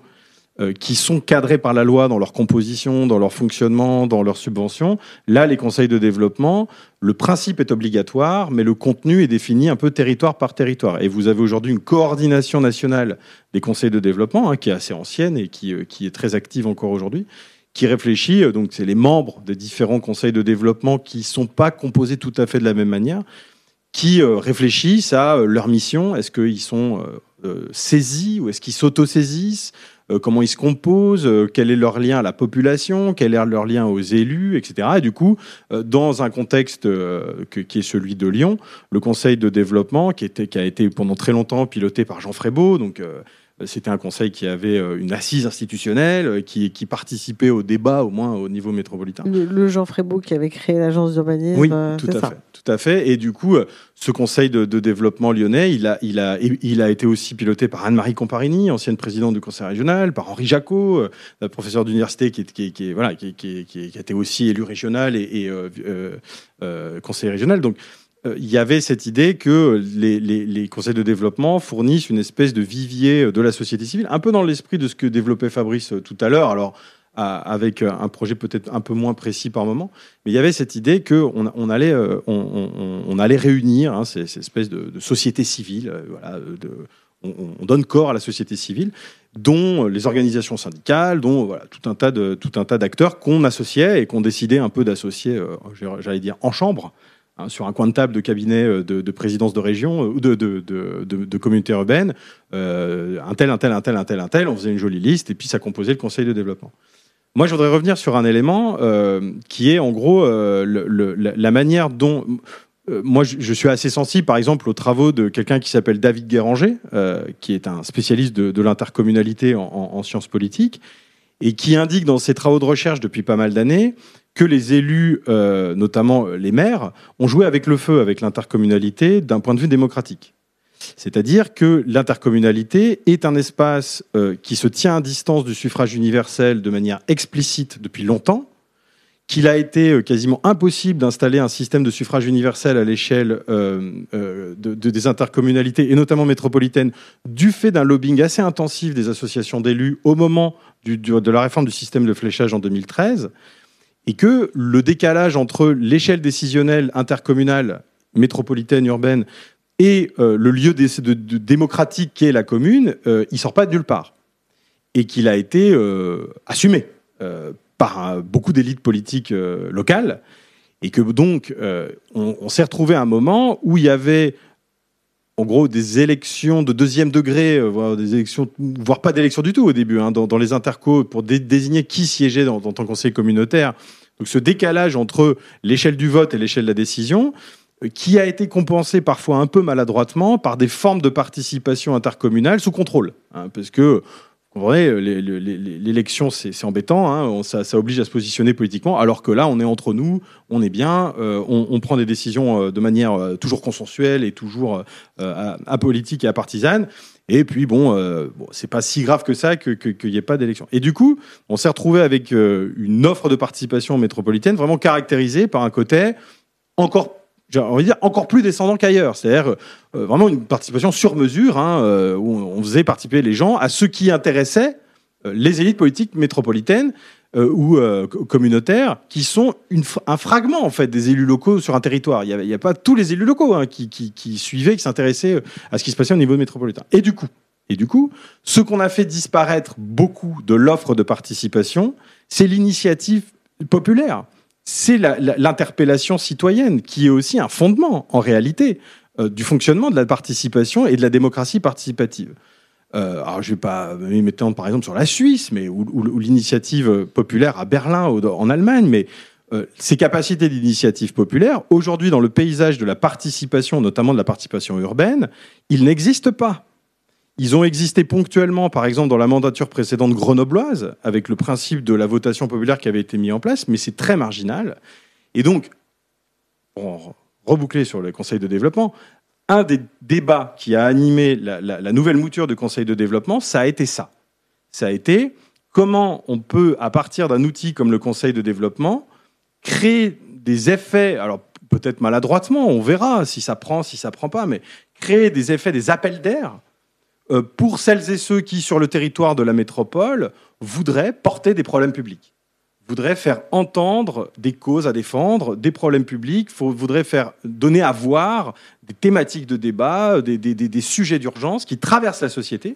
euh, qui sont cadrés par la loi dans leur composition, dans leur fonctionnement, dans leurs subventions. Là, les conseils de développement, le principe est obligatoire, mais le contenu est défini un peu territoire par territoire. Et vous avez aujourd'hui une coordination nationale des conseils de développement, hein, qui est assez ancienne et qui, euh, qui est très active encore aujourd'hui qui réfléchit, euh, donc c'est les membres des différents conseils de développement qui ne sont pas composés tout à fait de la même manière, qui réfléchissent à leur mission. Est-ce qu'ils sont saisis ou est-ce qu'ils s'autosaisissent comment ils se composent, euh, quel est leur lien à la population, quel est leur lien aux élus, etc. Et du coup, euh, dans un contexte qui est celui de Lyon, le conseil de développement, qui, était, qui a été pendant très longtemps piloté par Jean Frébeau, donc c'était un conseil qui avait une assise institutionnelle, qui, qui, participait au débat, au moins au niveau métropolitain. Le, Jean Frébeau qui avait créé l'agence d'urbanisme. Oui, tout à fait. Tout à fait. Et du coup, ce conseil de, développement lyonnais, il a, il, a, il a été aussi piloté par Anne-Marie Comparini, ancienne présidente du conseil régional, par Henri Jacot, euh, professeur d'université qui, qui, qui, voilà, qui, qui, a été aussi élu régional et, euh, euh, conseiller régional. Donc, il y avait cette idée que les, conseils de développement fournissent une espèce de vivier de la société civile, un peu dans l'esprit de ce que développait Fabrice tout à l'heure. Alors, avec un projet peut-être un peu moins précis par moment. Mais il y avait cette idée qu'on on allait, euh, on, allait réunir hein, ces, espèces de, sociétés civiles. Euh, voilà, de, on, donne corps à la société civile, dont les organisations syndicales, dont voilà, tout un tas de tout un tas d'acteurs qu'on associait et qu'on décidait un peu d'associer, euh, j'allais dire en chambre, hein, sur un coin de table de cabinet de, présidence de région ou de, communauté urbaine, un tel, un tel, un tel, un tel, un tel, on faisait une jolie liste et puis ça composait le conseil de développement. Moi, je voudrais revenir sur un élément euh, qui est en gros euh, la, manière dont. Euh, moi, je, suis assez sensible, par exemple, aux travaux de quelqu'un qui s'appelle David Guéranger, qui est un spécialiste de, l'intercommunalité en, sciences politiques, et qui indique dans ses travaux de recherche depuis pas mal d'années que les élus, notamment les maires, ont joué avec le feu avec l'intercommunalité d'un point de vue démocratique. C'est-à-dire que l'intercommunalité est un espace euh, qui se tient à distance du suffrage universel de manière explicite depuis longtemps, qu'il a été euh, quasiment impossible d'installer un système de suffrage universel à l'échelle euh, des intercommunalités, et notamment métropolitaines, du fait d'un lobbying assez intensif des associations d'élus au moment de la réforme du système de fléchage en 2013 et que le décalage entre l'échelle décisionnelle intercommunale, métropolitaine, urbaine, et euh, le lieu de, de, de démocratique qu'est la commune, euh, il sort pas de nulle part. Et qu'il a été euh, assumé euh, par beaucoup d'élites politiques locales. Et que donc, on, on s'est retrouvé à un moment où il y avait, en gros, des élections de deuxième degré, euh, voire des élections, voire pas d'élections du tout au début, hein, dans, les intercos, pour dé- désigner qui siégeait dans, dans ton conseil communautaire. Donc ce décalage entre l'échelle du vote et l'échelle de la décision, euh, qui a été compensé parfois un peu maladroitement par des formes de participation intercommunale sous contrôle. hein, parce que, les- les- l'élection, c'est embêtant, hein, ça, oblige à se positionner politiquement, alors que là, on est entre nous, on est bien, euh, on, prend des décisions euh, de manière euh, toujours consensuelle et toujours euh, apolitique et apartisane. Et puis bon, euh, bon c'est pas si grave que ça que- que- qu'il n'y ait pas d'élection. Et du coup, on s'est retrouvé avec euh, une offre de participation métropolitaine vraiment caractérisée par un côté encore, j'ai envie de dire, encore plus descendant qu'ailleurs. C'est-à-dire euh, vraiment une participation sur mesure, hein, euh, où on faisait participer les gens à ce qui intéressait euh, les élites politiques métropolitaines euh, ou euh, co- communautaires, qui sont un fragment en fait des élus locaux sur un territoire. Il n'y a, pas tous les élus locaux hein, qui, qui, suivaient, qui s'intéressaient euh, à ce qui se passait au niveau métropolitain. Et du coup, et du coup, ce qu'on a fait disparaître beaucoup de l'offre de participation, c'est l'initiative populaire. C'est la- la- l'interpellation citoyenne, qui est aussi un fondement, en réalité, euh, du fonctionnement de la participation et de la démocratie participative. Euh, alors, je ne vais pas m'étendre, par exemple, sur la Suisse, mais ou, l'initiative populaire à Berlin, ou en Allemagne, mais euh, ces capacités d'initiative populaire, aujourd'hui, dans le paysage de la participation, notamment de la participation urbaine, ils n'existent pas. Ils ont existé ponctuellement, par exemple, dans la mandature précédente grenobloise, avec le principe de la votation populaire qui avait été mis en place, mais c'est très marginal. Et donc, pour reboucler sur le Conseil de développement, un des débats qui a animé la nouvelle mouture du Conseil de développement, ça a été ça. Ça a été comment on peut, à partir d'un outil comme le Conseil de développement, créer des effets, alors peut-être maladroitement, on verra si ça prend, si ça prend pas, mais créer des effets, des appels d'air euh, pour celles et ceux qui, sur le territoire de la métropole, voudraient porter des problèmes publics, voudraient faire entendre des causes à défendre, des problèmes publics, voudraient faire donner à voir des thématiques de débat, des, des- des- sujets d'urgence qui traversent la société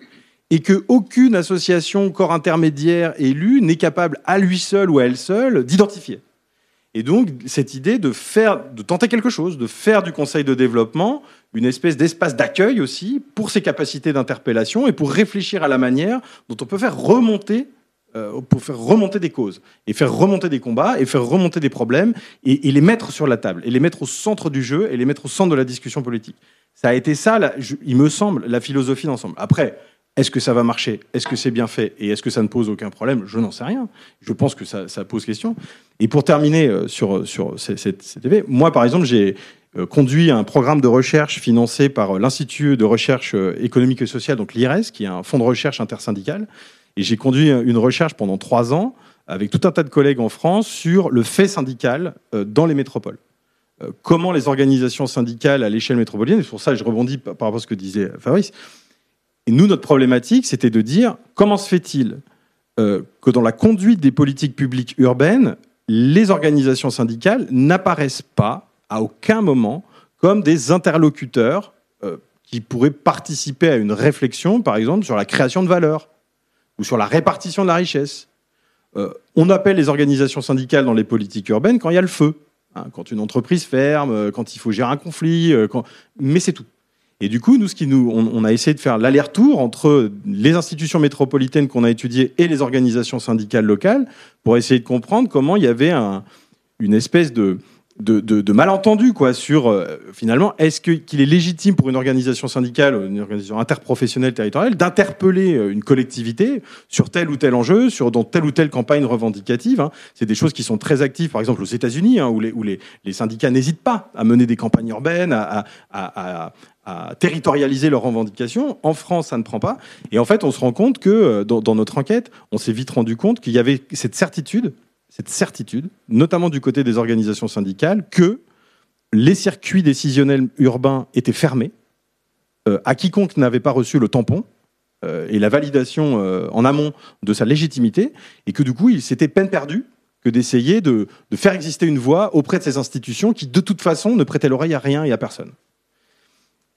et que aucune association, corps intermédiaire élu n'est capable à lui seul ou à elle seule d'identifier. Et donc, cette idée de faire, de tenter quelque chose, de faire du conseil de développement une espèce d'espace d'accueil aussi pour ses capacités d'interpellation et pour réfléchir à la manière dont on peut faire remonter, euh, pour faire remonter des causes et faire remonter des combats et faire remonter des problèmes et, les mettre sur la table et les mettre au centre du jeu et les mettre au centre de la discussion politique. Ça a été ça, il me semble, la philosophie d'ensemble. Après, est-ce que ça va marcher? Est-ce que c'est bien fait? Et est-ce que ça ne pose aucun problème? Je n'en sais rien. Je pense que ça, pose question. Et pour terminer euh, sur, sur cette, EV, moi, par exemple, j'ai euh, conduit un programme de recherche financé par euh, l'Institut de recherche euh, économique et sociale, donc l'IRES, qui est un fonds de recherche intersyndical. Et j'ai conduit euh, une recherche pendant trois ans avec tout un tas de collègues en France sur le fait syndical euh, dans les métropoles. Euh, Comment les organisations syndicales à l'échelle métropolitaine, et pour ça je rebondis par rapport à ce que disait Fabrice, et nous, notre problématique, c'était de dire comment se fait-il euh, que dans la conduite des politiques publiques urbaines, les organisations syndicales n'apparaissent pas à aucun moment comme des interlocuteurs euh, qui pourraient participer à une réflexion, par exemple, sur la création de valeur ou sur la répartition de la richesse. Euh, on appelle les organisations syndicales dans les politiques urbaines quand il y a le feu, hein, quand une entreprise ferme, quand il faut gérer un conflit, mais c'est tout. Et du coup, nous, ce qui nous, on, a essayé de faire l'aller-retour entre les institutions métropolitaines qu'on a étudiées et les organisations syndicales locales pour essayer de comprendre comment il y avait un- une espèce de, malentendu quoi, sur euh, finalement, est-ce qu'il est légitime pour une organisation syndicale, une organisation interprofessionnelle territoriale, d'interpeller euh, une collectivité sur tel ou tel enjeu, sur dans telle ou telle campagne revendicative. hein. C'est des choses qui sont très actives, par exemple aux États-Unis, hein, où, les, syndicats n'hésitent pas à mener des campagnes urbaines, à- à- territorialiser leurs revendications. En France, ça ne prend pas. Et en fait, on se rend compte que euh, dans, notre enquête, on s'est vite rendu compte qu'il y avait cette certitude, cette certitude, notamment du côté des organisations syndicales, que les circuits décisionnels urbains étaient fermés euh, à quiconque n'avait pas reçu le tampon euh, et la validation en amont de sa légitimité, et que du coup, il s'était peine perdue que d'essayer de, faire exister une voix auprès de ces institutions qui, de toute façon, ne prêtaient l'oreille à rien et à personne.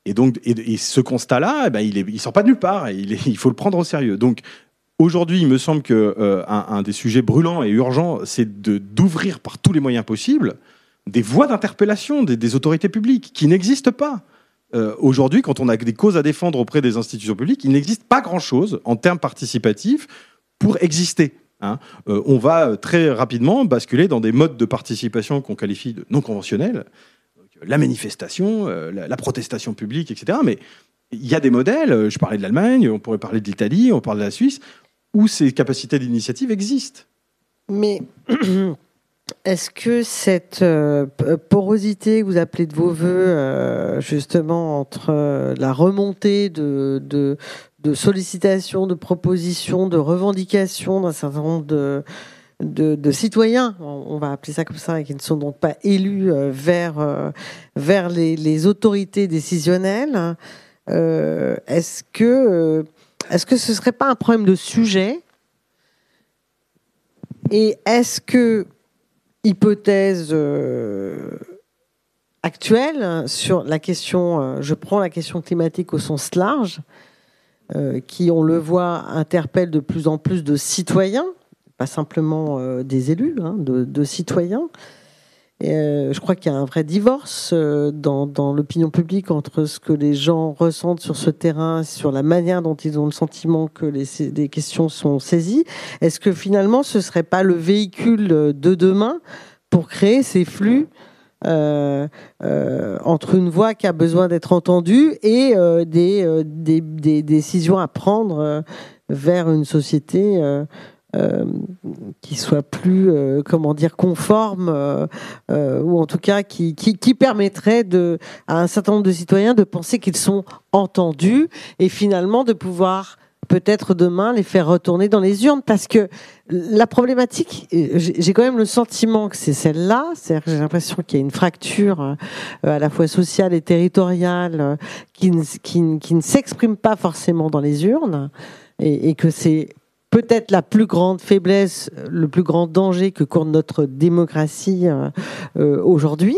Et donc, et, ce constat-là, eh ben, il ne sort pas de nulle part. [laughs] Il, faut le prendre au sérieux. Donc, aujourd'hui, il me semble que euh, un, des sujets brûlants et urgents, c'est d'ouvrir par tous les moyens possibles des voies d'interpellation des, autorités publiques qui n'existent pas. Euh, aujourd'hui, quand on a des causes à défendre auprès des institutions publiques, il n'existe pas grand-chose en termes participatifs pour exister. Hein. Euh, on va très rapidement basculer dans des modes de participation qu'on qualifie de non conventionnels, la manifestation, euh, la, protestation publique, etc. Mais il y a des modèles, je parlais de l'Allemagne, on pourrait parler de l'Italie, on parle de la Suisse, où ces capacités d'initiative existent. Mais [clears throat] Est-ce que cette euh, porosité que vous appelez de vos voeux, euh, justement, entre euh, la remontée de, de, sollicitations, de propositions, de revendications d'un certain nombre de, de, citoyens, on va appeler ça comme ça, qui ne sont donc pas élus vers, vers les, autorités décisionnelles, est-ce que, est-ce que ce serait pas un problème de sujet? Et est-ce que hypothèse euh, actuelle sur la question, euh, je prends la question climatique au sens large, euh, qui, on le voit, interpelle de plus en plus de citoyens, pas simplement des élus, hein, de, citoyens. Euh, je crois qu'il y a un vrai divorce euh, dans, l'opinion publique entre ce que les gens ressentent sur ce terrain, sur la manière dont ils ont le sentiment que les, questions sont saisies. Est-ce que finalement ce ne serait pas le véhicule de demain pour créer ces flux euh, entre une voix qui a besoin d'être entendue et des, décisions à prendre vers une société euh, qui soit plus, euh, comment dire, conforme, euh, ou en tout cas qui, qui, permettrait de, à un certain nombre de citoyens de penser qu'ils sont entendus et finalement de pouvoir peut-être demain les faire retourner dans les urnes. Parce que la problématique, j'ai quand même le sentiment que c'est celle-là, c'est j'ai l'impression qu'il y a une fracture à la fois sociale et territoriale qui ne, qui, qui ne s'exprime pas forcément dans les urnes. Et que c'est peut-être la plus grande faiblesse, le plus grand danger que court notre démocratie euh, euh, aujourd'hui,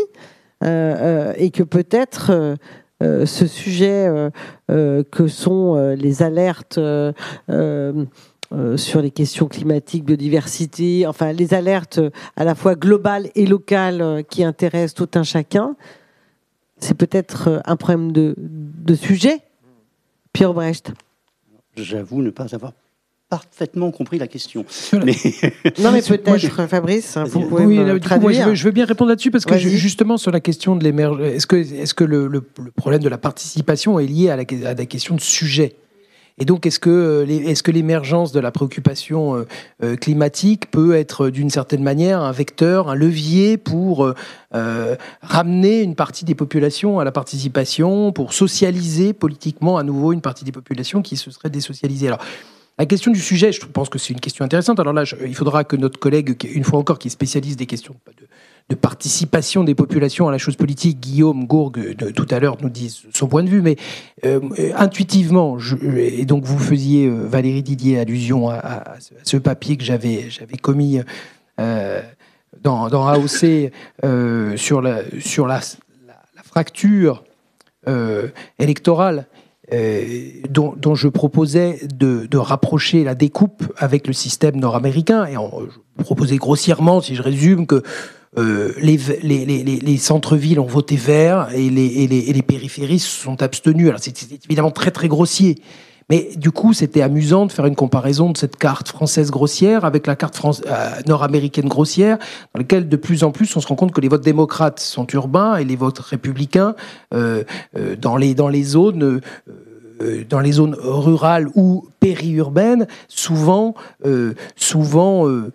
euh, et que peut-être ce sujet que sont les alertes sur les questions climatiques, biodiversité, enfin les alertes à la fois globales et locales qui intéressent tout un chacun, c'est peut-être un problème de, sujet. Pierre Brecht. J'avoue ne pas avoir parfaitement compris la question. Mais... non, mais [laughs] peut-être, Fabrice, vous pouvez oui, me traduire. je, veux, bien répondre là-dessus parce que justement sur la question de l'émergence, est-ce que, le, problème de la participation est lié à la, à la question de sujet? Et donc, est-ce que, que l'émergence de la préoccupation euh, euh, climatique peut être d'une certaine manière un vecteur, un levier pour euh, ramener une partie des populations à la participation, pour socialiser politiquement à nouveau une partie des populations qui se seraient désocialisées? Alors, la question du sujet, je pense que c'est une question intéressante. Alors là, il faudra que notre collègue, une fois encore, qui spécialise des questions de, participation des populations à la chose politique, Guillaume Gourgue, de, tout à l'heure, nous dise son point de vue. Mais euh, intuitivement, et donc vous faisiez, euh, Valérie Didier, allusion à, ce papier que j'avais commis euh, dans, AOC sur, la fracture électorale euh, dont, je proposais de, rapprocher la découpe avec le système nord-américain. Et je proposais grossièrement, si je résume, que euh, les, les, centres-villes ont voté vert et les, et les, périphéries se sont abstenus. Alors c'est évidemment très très grossier. Mais du coup, c'était amusant de faire une comparaison de cette carte française grossière avec la carte euh, nord-américaine grossière, dans laquelle de plus en plus on se rend compte que les votes démocrates sont urbains et les votes républicains euh, euh, dans, les, dans les zones euh, dans les zones rurales ou périurbaines, souvent, euh, souvent euh,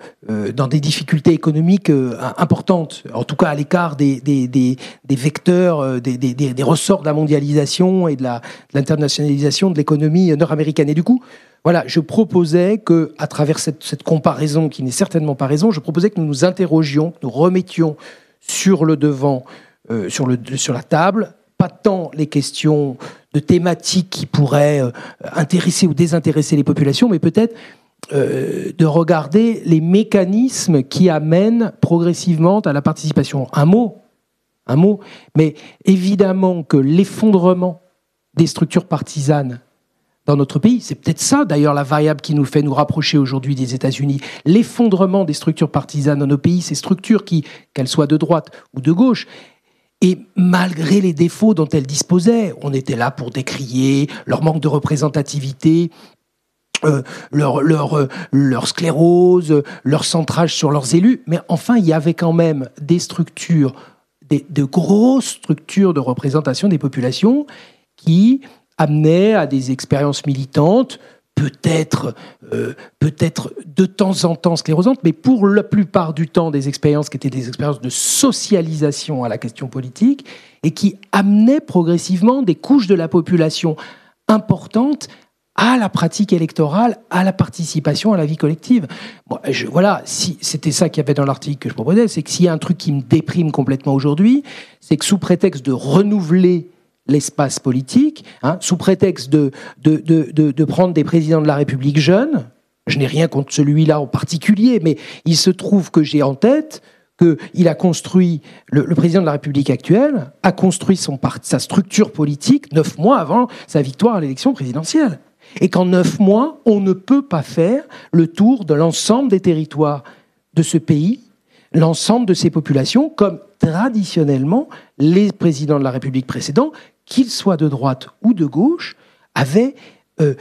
dans des difficultés économiques importantes, en tout cas à l'écart des, vecteurs, des, ressorts de la mondialisation et de l'internationalisation de l'économie nord-américaine. Et du coup, voilà, je proposais que, à travers cette, comparaison, qui n'est certainement pas raison, je proposais que nous nous interrogions, que nous remettions sur le devant, sur la table, tant les questions de thématiques qui pourraient euh, intéresser ou désintéresser les populations, mais peut-être euh, de regarder les mécanismes qui amènent progressivement à la participation. Un mot, un mot, mais évidemment que l'effondrement des structures partisanes dans notre pays, c'est peut-être ça d'ailleurs la variable qui nous fait nous rapprocher aujourd'hui des États-Unis. L'effondrement des structures partisanes dans nos pays, ces structures qui, qu'elles soient de droite ou de gauche, et malgré les défauts dont elles disposaient, on était là pour décrier leur manque de représentativité, euh, euh, leur sclérose, leur centrage sur leurs élus, mais enfin, il y avait quand même des structures, de grosses structures de représentation des populations qui amenaient à des expériences militantes, peut-être euh, peut-être de temps en temps sclérosantes, mais pour la plupart du temps des expériences qui étaient des expériences de socialisation à la question politique et qui amenaient progressivement des couches de la population importantes à la pratique électorale, à la participation à la vie collective. voilà, si c'était ça qu'il y avait dans l'article que je proposais, c'est que s'il y a un truc qui me déprime complètement aujourd'hui, c'est que sous prétexte de renouveler l'espace politique, hein, sous prétexte de, de, de, prendre des présidents de la République jeunes, je n'ai rien contre celui-là en particulier, mais il se trouve que j'ai en tête qu'il a construit, le, le, président de la République actuelle a construit son, sa structure politique neuf mois avant sa victoire à l'élection présidentielle. Et qu'en neuf mois, on ne peut pas faire le tour de l'ensemble des territoires de ce pays, l'ensemble de ses populations, comme traditionnellement les présidents de la République précédents, qu'ils soient de droite ou de gauche, avaient euh,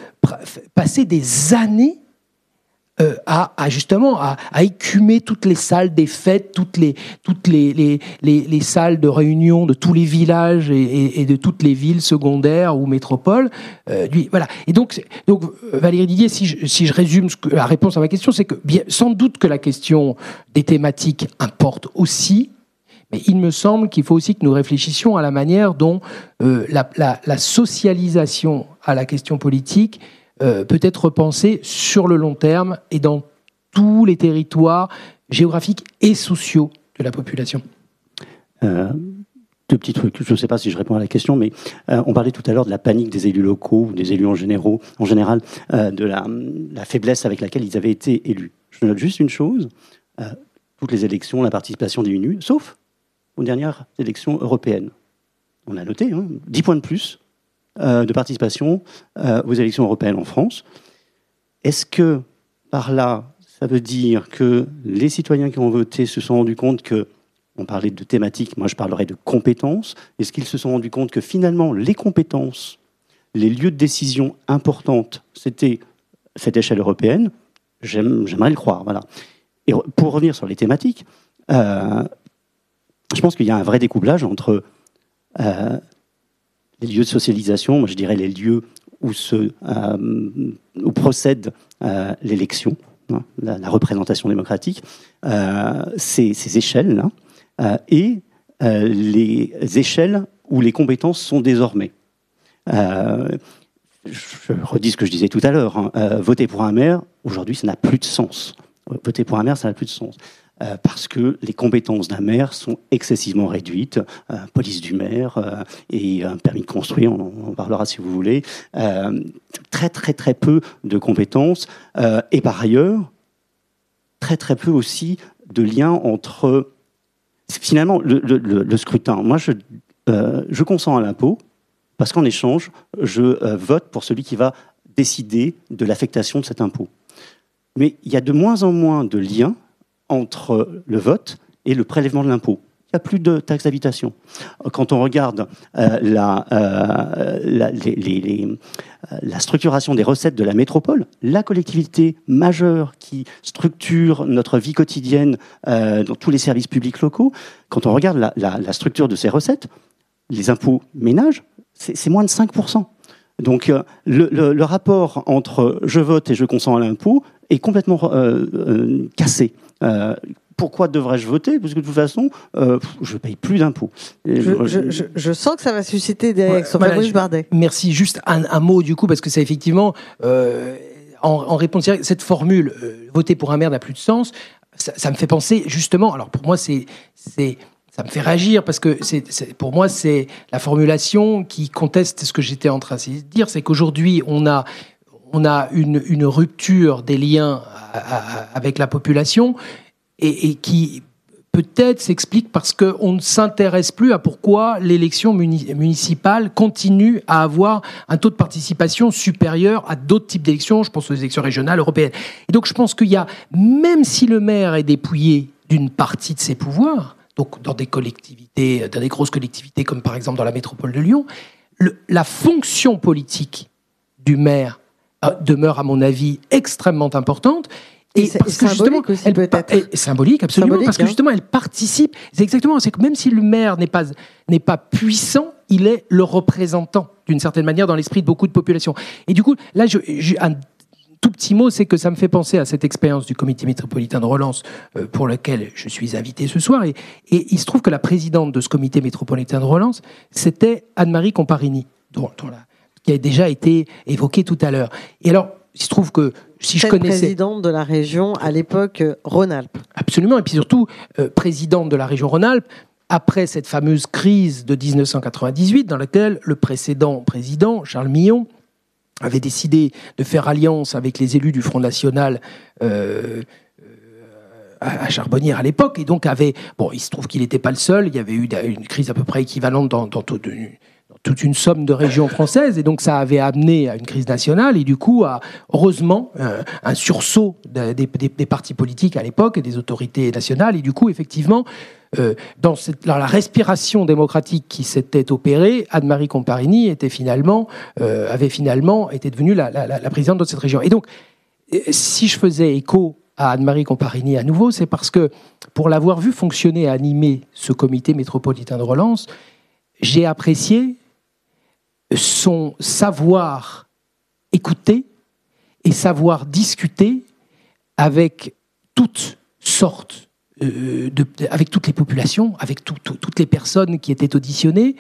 passé des années euh, à, justement à, écumer toutes les salles des fêtes, toutes les salles de réunion de tous les villages et, de toutes les villes secondaires ou métropoles. Euh. Et donc, donc Valérie Didier, si je, résume la réponse à ma question, c'est que sans doute que la question des thématiques importe aussi. Mais il me semble qu'il faut aussi que nous réfléchissions à la manière dont euh, la, socialisation à la question politique euh, peut être repensé sur le long terme et dans tous les territoires géographiques et sociaux de la population. Euh, deux petits trucs. Je ne sais pas si je réponds à la question, mais on parlait tout à l'heure de la panique des élus locaux, des élus en général, de la, la, faiblesse avec laquelle ils avaient été élus. Je note juste une chose toutes les élections, la participation diminue, sauf aux dernières élections européennes. On a noté hein, 10 points de plus euh, de participation euh, aux élections européennes en France. Est-ce que par là, ça veut dire que les citoyens qui ont voté se sont rendus compte que, on parlait de thématiques, moi je parlerai de compétences, est-ce qu'ils se sont rendus compte que finalement les compétences, les lieux de décision importantes, c'était cette échelle européenne? J'aimerais le croire, voilà. Et pour revenir sur les thématiques, euh, je pense qu'il y a un vrai découplage entre les lieux de socialisation, moi je dirais les lieux où, se, euh, procède euh, l'élection, hein, la, représentation démocratique, euh, ces, ces échelles-là, et les échelles où les compétences sont désormais. je redis ce que je disais tout à l'heure, hein, voter pour un maire, aujourd'hui ça n'a plus de sens. Voter pour un maire, ça n'a plus de sens. Euh, parce que les compétences d'un maire sont excessivement réduites. Euh, police du maire euh, et un permis de construire, on, en parlera si vous voulez. très très très peu de compétences et par ailleurs très très peu aussi de liens entre finalement le, scrutin. Moi, je, je consens à l'impôt parce qu'en échange, je vote pour celui qui va décider de l'affectation de cet impôt. Mais il y a de moins en moins de liens entre le vote et le prélèvement de l'impôt. Il n'y a plus de taxes d'habitation. Quand on regarde euh, la, euh, euh, la, structuration des recettes de la métropole, la collectivité majeure qui structure notre vie quotidienne dans tous les services publics locaux, quand on regarde la, structure de ces recettes, les impôts ménages, c'est moins de 5%. Donc le, rapport entre je vote et je consens à l'impôt est complètement cassé. Pourquoi devrais-je voter? Parce que de toute façon, euh, je ne paye plus d'impôts. Je, sens que ça va susciter des réactions. Fabrice Bardet. Merci. Juste un, mot du coup, parce que c'est effectivement, euh, en, en, réponse à cette formule, voter pour un maire n'a plus de sens, ça, me fait penser justement, alors pour moi, c'est ça me fait réagir parce que c'est, pour moi, c'est la formulation qui conteste ce que j'étais en train de dire, c'est qu'aujourd'hui, on a on a une, rupture des liens avec la population et, qui peut-être s'explique parce qu'on ne s'intéresse plus à pourquoi l'élection municipale continue à avoir un taux de participation supérieur à d'autres types d'élections, je pense aux élections régionales, européennes. Et donc je pense qu'il y a, même si le maire est dépouillé d'une partie de ses pouvoirs, donc dans des collectivités, dans des grosses collectivités comme par exemple dans la métropole de Lyon, la fonction politique du maire euh, demeure, à mon avis, extrêmement importante. Et, parce que justement, aussi, elle peut-être. symbolique, absolument, parce que hein. justement, elle participe. C'est exactement, c'est que même si le maire n'est pas n'est pas puissant, il est le représentant d'une certaine manière dans l'esprit de beaucoup de populations. Et du coup, là, je, un tout petit mot, c'est que ça me fait penser à cette expérience du comité métropolitain de relance euh, pour lequel je suis invité ce soir. Et, et, il se trouve que la présidente de ce comité métropolitain de relance, c'était Anne-Marie Comparini, dont, qui a déjà été évoquée tout à l'heure. Et alors, il se trouve que si je connaissais. présidente de la région à l'époque euh, Rhône-Alpes. Absolument, et puis surtout euh, présidente de la région Rhône-Alpes après cette fameuse crise de 1998 dans laquelle le précédent président, Charles Millon, avait décidé de faire alliance avec les élus du Front National euh, à Charbonnières à l'époque, et donc avait, bon, il se trouve qu'il n'était pas le seul, il y avait eu une crise à peu près équivalente dans, dans, dans, toute une somme de régions françaises, et donc ça avait amené à une crise nationale, et du coup, à, heureusement, euh, un sursaut des, partis politiques à l'époque et des autorités nationales, et du coup, effectivement, euh, dans, la respiration démocratique qui s'était opérée, Anne-Marie Comparini était finalement, euh, avait finalement été devenue la, la, présidente de cette région. Et donc, si je faisais écho à Anne-Marie Comparini à nouveau, c'est parce que pour l'avoir vu fonctionner et animer ce comité métropolitain de relance, j'ai apprécié son savoir écouter et savoir discuter avec toutes sortes, euh, avec toutes les populations, avec toutes les personnes qui étaient auditionnées.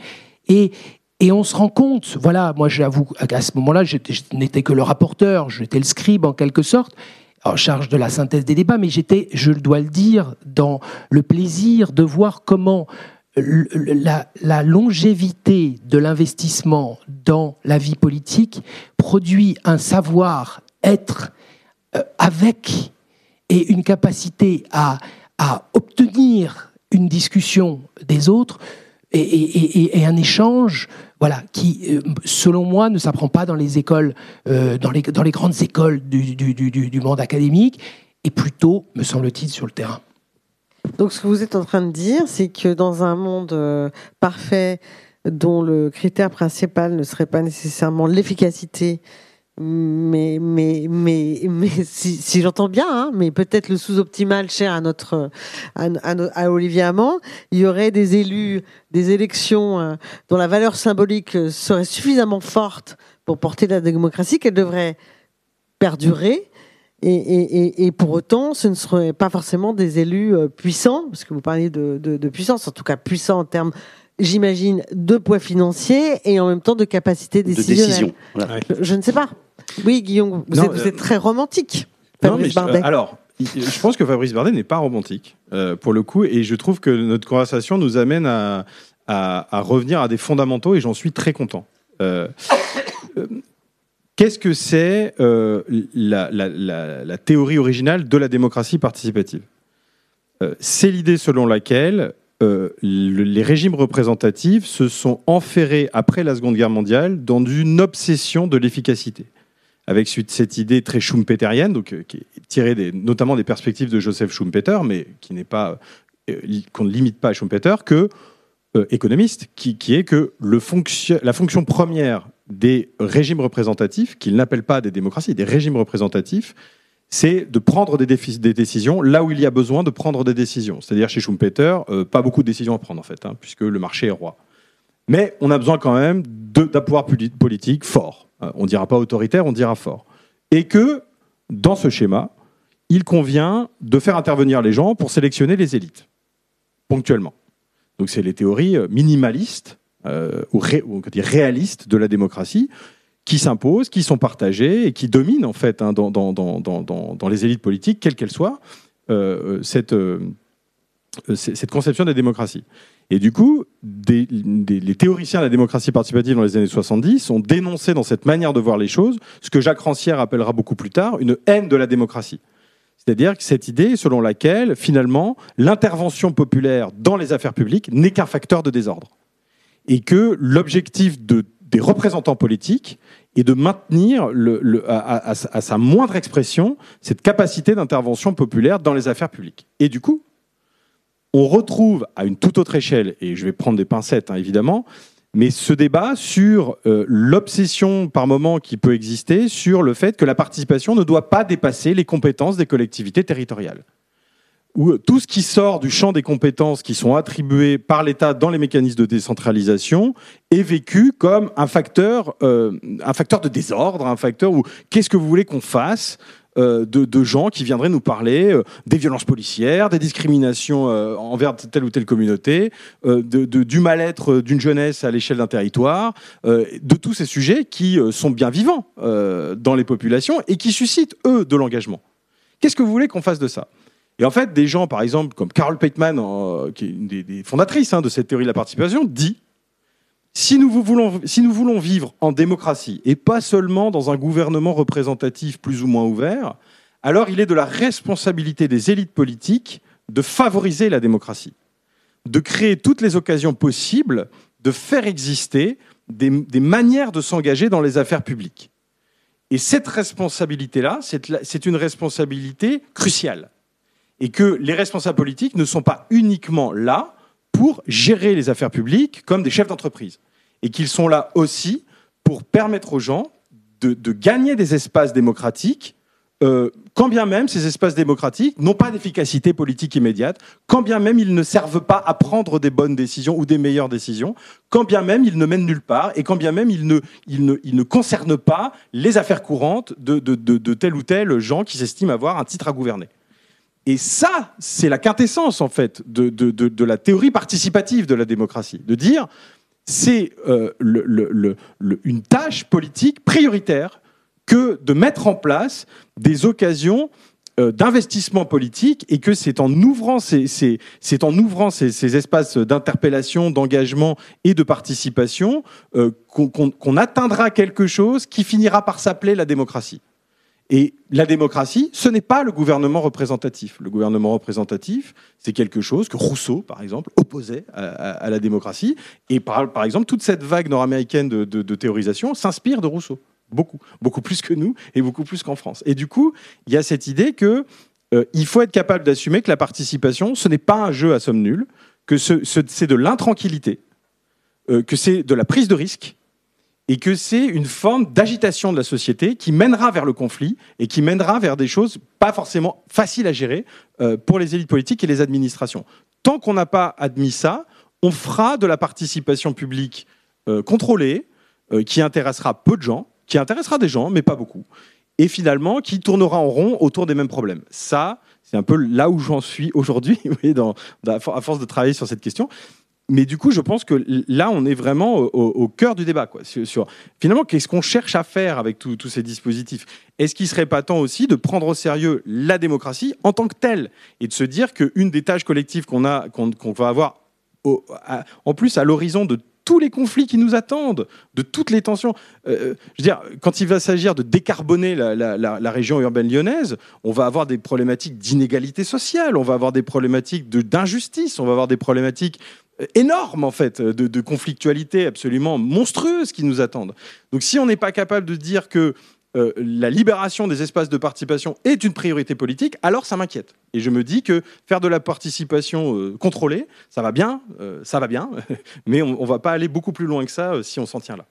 Et, et on se rend compte, voilà, moi j'avoue qu'à ce moment-là, je n'étais que le rapporteur, j'étais le scribe en quelque sorte, en charge de la synthèse des débats, mais j'étais, je dois le dire, dans le plaisir de voir comment la, longévité de l'investissement dans la vie politique produit un savoir-être euh, avec et une capacité à, obtenir une discussion des autres et, un échange voilà, qui, euh, selon moi, ne s'apprend pas dans les écoles, euh, dans, les, grandes écoles du monde académique, et plutôt, me semble-t-il, sur le terrain. Donc ce que vous êtes en train de dire, c'est que dans un monde euh, parfait dont le critère principal ne serait pas nécessairement l'efficacité, mais mais mais mais [laughs] si, j'entends bien, hein, mais peut-être le sous-optimal cher à notre à, à, Olivier Hamon, il y aurait des élus, des élections euh, dont la valeur symbolique serait suffisamment forte pour porter la démocratie qu'elle devrait perdurer et, pour autant, ce ne seraient pas forcément des élus euh, puissants, parce que vous parlez de, puissance, en tout cas puissants en termes, j'imagine, de poids financier et en même temps de capacité décisionnelle. je, ne sais pas. Oui, Guillaume, vous, êtes, euh, très romantique. Fabrice Bardet. alors, je pense que Fabrice Bardet n'est pas romantique, euh, pour le coup, et je trouve que notre conversation nous amène à, revenir à des fondamentaux, et j'en suis très content. Qu'est-ce que c'est euh, la, théorie originale de la démocratie participative? Euh, C'est l'idée selon laquelle euh, les régimes représentatifs se sont enferrés après la Seconde Guerre mondiale dans une obsession de l'efficacité. Avec cette idée très schumpeterienne, donc, qui est tirée notamment des perspectives de Joseph Schumpeter, mais qui n'est pas qu'on ne limite pas à Schumpeter, que économiste, qui, est que la fonction première des régimes représentatifs, qu'ils n'appellent pas des démocraties, des régimes représentatifs, c'est de prendre des, des, décisions là où il y a besoin de prendre des décisions. C'est-à-dire chez Schumpeter, euh, pas beaucoup de décisions à prendre en fait, hein, puisque le marché est roi. Mais on a besoin quand même d'un pouvoir politique fort. Euh, on ne dira pas autoritaire, on dira fort. Et que dans ce schéma, il convient de faire intervenir les gens pour sélectionner les élites, ponctuellement. Donc c'est les théories euh, minimalistes euh, ou, réalistes de la démocratie qui s'imposent, qui sont partagées et qui dominent en fait hein, dans, les élites politiques, quelles qu'elles soient, euh, cette, cette conception de la démocratie. Et du coup, les théoriciens de la démocratie participative dans les années 70 ont dénoncé dans cette manière de voir les choses ce que Jacques Rancière appellera beaucoup plus tard une haine de la démocratie. C'est-à-dire que cette idée selon laquelle, finalement, l'intervention populaire dans les affaires publiques n'est qu'un facteur de désordre. Et que l'objectif des représentants politiques est de maintenir à, sa moindre expression cette capacité d'intervention populaire dans les affaires publiques. Et du coup, on retrouve à une toute autre échelle, et je vais prendre des pincettes hein, évidemment, mais ce débat sur euh, l'obsession par moment qui peut exister sur le fait que la participation ne doit pas dépasser les compétences des collectivités territoriales. Où tout ce qui sort du champ des compétences qui sont attribuées par l'État dans les mécanismes de décentralisation est vécu comme un facteur, euh, un facteur de désordre, un facteur où qu'est-ce que vous voulez qu'on fasse euh, de, gens qui viendraient nous parler euh, des violences policières, des discriminations euh, envers telle ou telle communauté, du mal-être d'une jeunesse à l'échelle d'un territoire, de tous ces sujets qui sont bien vivants dans les populations et qui suscitent, eux, de l'engagement. Qu'est-ce que vous voulez qu'on fasse de ça? Et en fait, des gens, par exemple, comme Carol Pateman, qui est une des, fondatrices hein, de cette théorie de la participation, dit si nous, voulons, vivre en démocratie et pas seulement dans un gouvernement représentatif plus ou moins ouvert, alors il est de la responsabilité des élites politiques de favoriser la démocratie, de créer toutes les occasions possibles de faire exister des, des manières de s'engager dans les affaires publiques. Et cette responsabilité-là, c'est une responsabilité cruciale. Et que les responsables politiques ne sont pas uniquement là pour gérer les affaires publiques comme des chefs d'entreprise. Et qu'ils sont là aussi pour permettre aux gens de, gagner des espaces démocratiques, euh, quand bien même ces espaces démocratiques n'ont pas d'efficacité politique immédiate, quand bien même ils ne servent pas à prendre des bonnes décisions ou des meilleures décisions, quand bien même ils ne mènent nulle part et quand bien même ils ne, concernent pas les affaires courantes de, de, de tel ou tel gens qui s'estiment avoir un titre à gouverner. Et ça, c'est la quintessence, en fait, de, la théorie participative de la démocratie. De dire, c'est euh, une tâche politique prioritaire que de mettre en place des occasions euh, d'investissement politique et que c'est en ouvrant ces espaces d'interpellation, d'engagement et de participation euh, qu'on atteindra quelque chose qui finira par s'appeler la démocratie. Et la démocratie, ce n'est pas le gouvernement représentatif. Le gouvernement représentatif, c'est quelque chose que Rousseau, par exemple, opposait à, la démocratie. Et par, exemple, toute cette vague nord-américaine de, théorisation s'inspire de Rousseau. Beaucoup, beaucoup plus que nous et beaucoup plus qu'en France. Et du coup, il y a cette idée que euh, il faut être capable d'assumer que la participation, ce n'est pas un jeu à somme nulle, que c'est de l'intranquillité, euh, que c'est de la prise de risque, et que c'est une forme d'agitation de la société qui mènera vers le conflit et qui mènera vers des choses pas forcément faciles à gérer euh, pour les élites politiques et les administrations. Tant qu'on n'a pas admis ça, on fera de la participation publique euh, contrôlée, euh, qui intéressera peu de gens, qui intéressera des gens, mais pas beaucoup, et finalement qui tournera en rond autour des mêmes problèmes. Ça, c'est un peu là où j'en suis aujourd'hui, [laughs] à force de travailler sur cette question mais du coup, je pense que là, on est vraiment au, cœur du débat. Quoi, sur, finalement, qu'est-ce qu'on cherche à faire avec tous ces dispositifs? Est-ce qu'il ne serait pas temps aussi de prendre au sérieux la démocratie en tant que telle et de se dire qu'une des tâches collectives qu'on qu'on va avoir, en plus à l'horizon de tous les conflits qui nous attendent, de toutes les tensions. Euh, euh, je veux dire, quand il va s'agir de décarboner la, région urbaine lyonnaise, on va avoir des problématiques d'inégalité sociale, on va avoir des problématiques d'injustice, on va avoir des problématiques énorme en fait de, de, conflictualité absolument monstrueuse qui nous attendent. Donc si on n'est pas capable de dire que euh, la libération des espaces de participation est une priorité politique, alors ça m'inquiète. Et je me dis que faire de la participation euh, contrôlée, ça va bien, euh, ça va bien, [laughs] mais on ne va pas aller beaucoup plus loin que ça si on s'en tient là.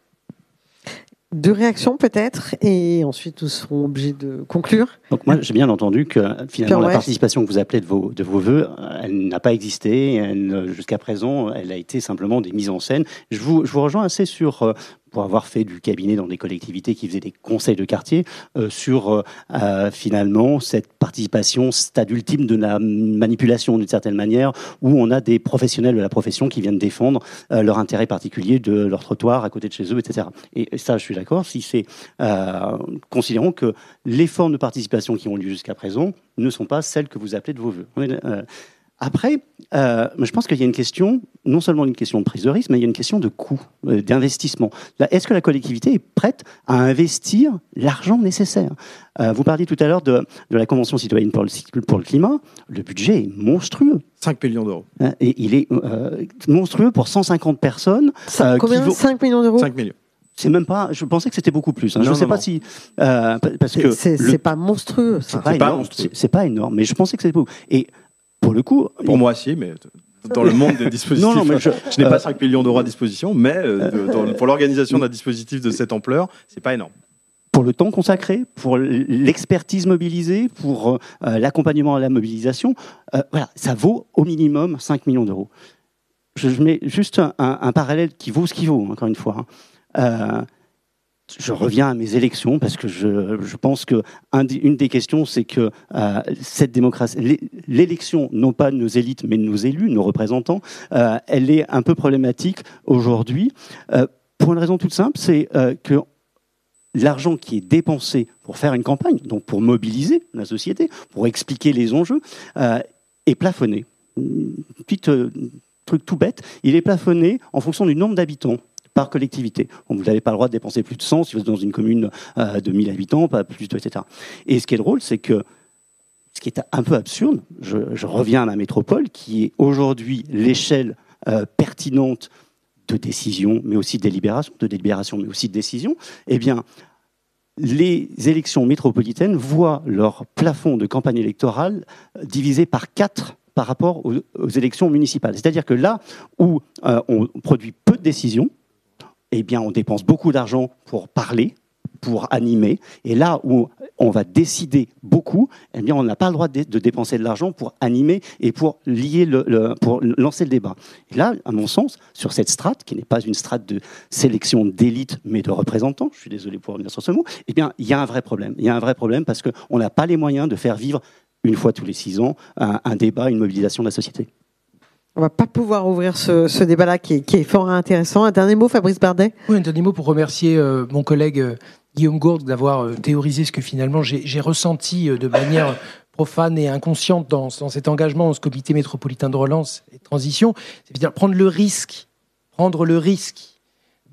Deux réactions peut-être, et ensuite nous serons obligés de conclure. Donc moi j'ai bien entendu que finalement la participation que vous appelez de vos, de vos voeux, elle n'a pas existé, jusqu'à présent elle a été simplement des mises en scène. Je vous, je vous rejoins assez sur pour avoir fait du cabinet dans des collectivités qui faisaient des conseils de quartier, euh, sur euh, euh, finalement cette participation stade ultime de la manipulation d'une certaine manière, où on a des professionnels de la profession qui viennent défendre leur intérêt particulier de leur trottoir à côté de chez eux, etc. Et, ça, je suis d'accord. Si c'est, considérons que les formes de participation qui ont lieu jusqu'à présent ne sont pas celles que vous appelez de vos voeux. Après, euh, je pense qu'il y a une question, non seulement une question de prise de risque, mais il y a une question de coût, euh, d'investissement. Est-ce que la collectivité est prête à investir l'argent nécessaire? Euh, Vous parliez tout à l'heure de, la Convention citoyenne pour le, pour le, climat. Le budget est monstrueux. 5 millions d'euros. Hein, et il est monstrueux pour 150 personnes. combien 5 millions d'euros? 5 millions. C'est même pas. Je pensais que c'était beaucoup plus. Hein. je ne sais pas si parce que c'est pas monstrueux. C'est pas, C'est pas énorme, mais je pensais que c'était beaucoup. Et pour le coup. Pour moi, si, mais dans le monde des [laughs] dispositifs. non, je, n'ai pas 5 euh, millions d'euros à disposition, mais euh, pour l'organisation d'un dispositif de cette ampleur, c'est pas énorme. Pour le temps consacré, pour l'expertise mobilisée, pour euh, l'accompagnement à la mobilisation, voilà, ça vaut au minimum 5 millions d'euros. Je, mets juste un, parallèle qui vaut ce qu'il vaut, encore une fois. Hein je reviens à mes élections parce que je, pense que une des questions, c'est que euh, cette démocratie, l'élection, non pas de nos élites, mais de nos élus, nos représentants, euh, elle est un peu problématique aujourd'hui. Euh, pour une raison toute simple, c'est que l'argent qui est dépensé pour faire une campagne, donc pour mobiliser la société, pour expliquer les enjeux, est plafonné. Petit truc tout bête, il est plafonné en fonction du nombre d'habitants par collectivité. vous n'avez pas le droit de dépenser plus de 100 si vous êtes dans une commune euh, de 1000 habitants, pas plus de, etc. Et ce qui est drôle, c'est que ce qui est un peu absurde, je, reviens à la métropole, qui est aujourd'hui l'échelle euh, pertinente de décision, mais aussi de délibération, de délibération, mais aussi de décision, eh bien, les élections métropolitaines voient leur plafond de campagne électorale euh, divisé par quatre par rapport aux, élections municipales. C'est-à-dire que là où on produit peu de décisions, eh bien, on dépense beaucoup d'argent pour parler, pour animer. Et là où on va décider beaucoup, eh bien, on n'a pas le droit de, dépenser de l'argent pour animer et pour lier le, pour lancer le débat. Et là, à mon sens, sur cette strate, qui n'est pas une strate de sélection d'élite, mais de représentants, je suis désolé pour revenir sur ce mot, eh bien, il y a un vrai problème. Il y a un vrai problème parce qu'on n'a pas les moyens de faire vivre une fois tous les six ans un débat, une mobilisation de la société. On va pas pouvoir ouvrir ce, débat-là qui, est fort intéressant. Un dernier mot, Fabrice Bardet? Oui, un dernier mot pour remercier euh, mon collègue euh, Guillaume Gourde d'avoir euh, théorisé ce que finalement j'ai ressenti de manière profane et inconsciente dans, cet engagement au comité métropolitain de relance et de transition. C'est-à-dire prendre le risque, prendre le risque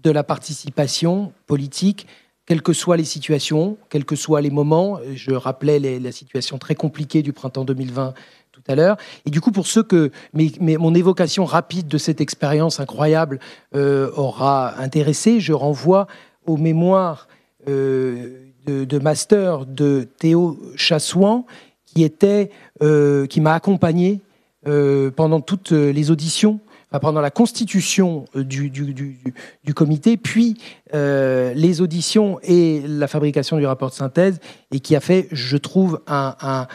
de la participation politique quelles que soient les situations, quels que soient les moments. Je rappelais la situation très compliquée du printemps 2020 tout à l'heure. Et du coup, pour ceux que mon évocation rapide de cette expérience incroyable euh, aura intéressé, je renvoie aux mémoires euh, de, master de Théo Chassouan, qui euh, qui m'a accompagné pendant toutes les auditions pendant la constitution du, du, du, comité, puis les auditions et la fabrication du rapport de synthèse, et qui a fait, je trouve, un,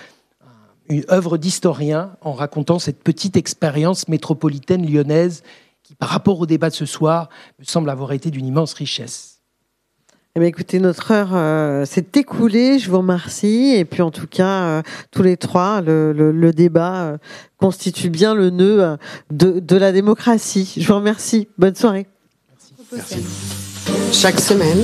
une œuvre d'historien en racontant cette petite expérience métropolitaine lyonnaise qui, par rapport au débat de ce soir, me semble avoir été d'une immense richesse. Eh bien, écoutez, notre heure euh, s'est écoulée. Je vous remercie. Et puis, en tout cas, euh, tous les trois, le, débat euh, constitue bien le nœud de, de, la démocratie. Je vous remercie. Bonne soirée. Merci. Chaque semaine,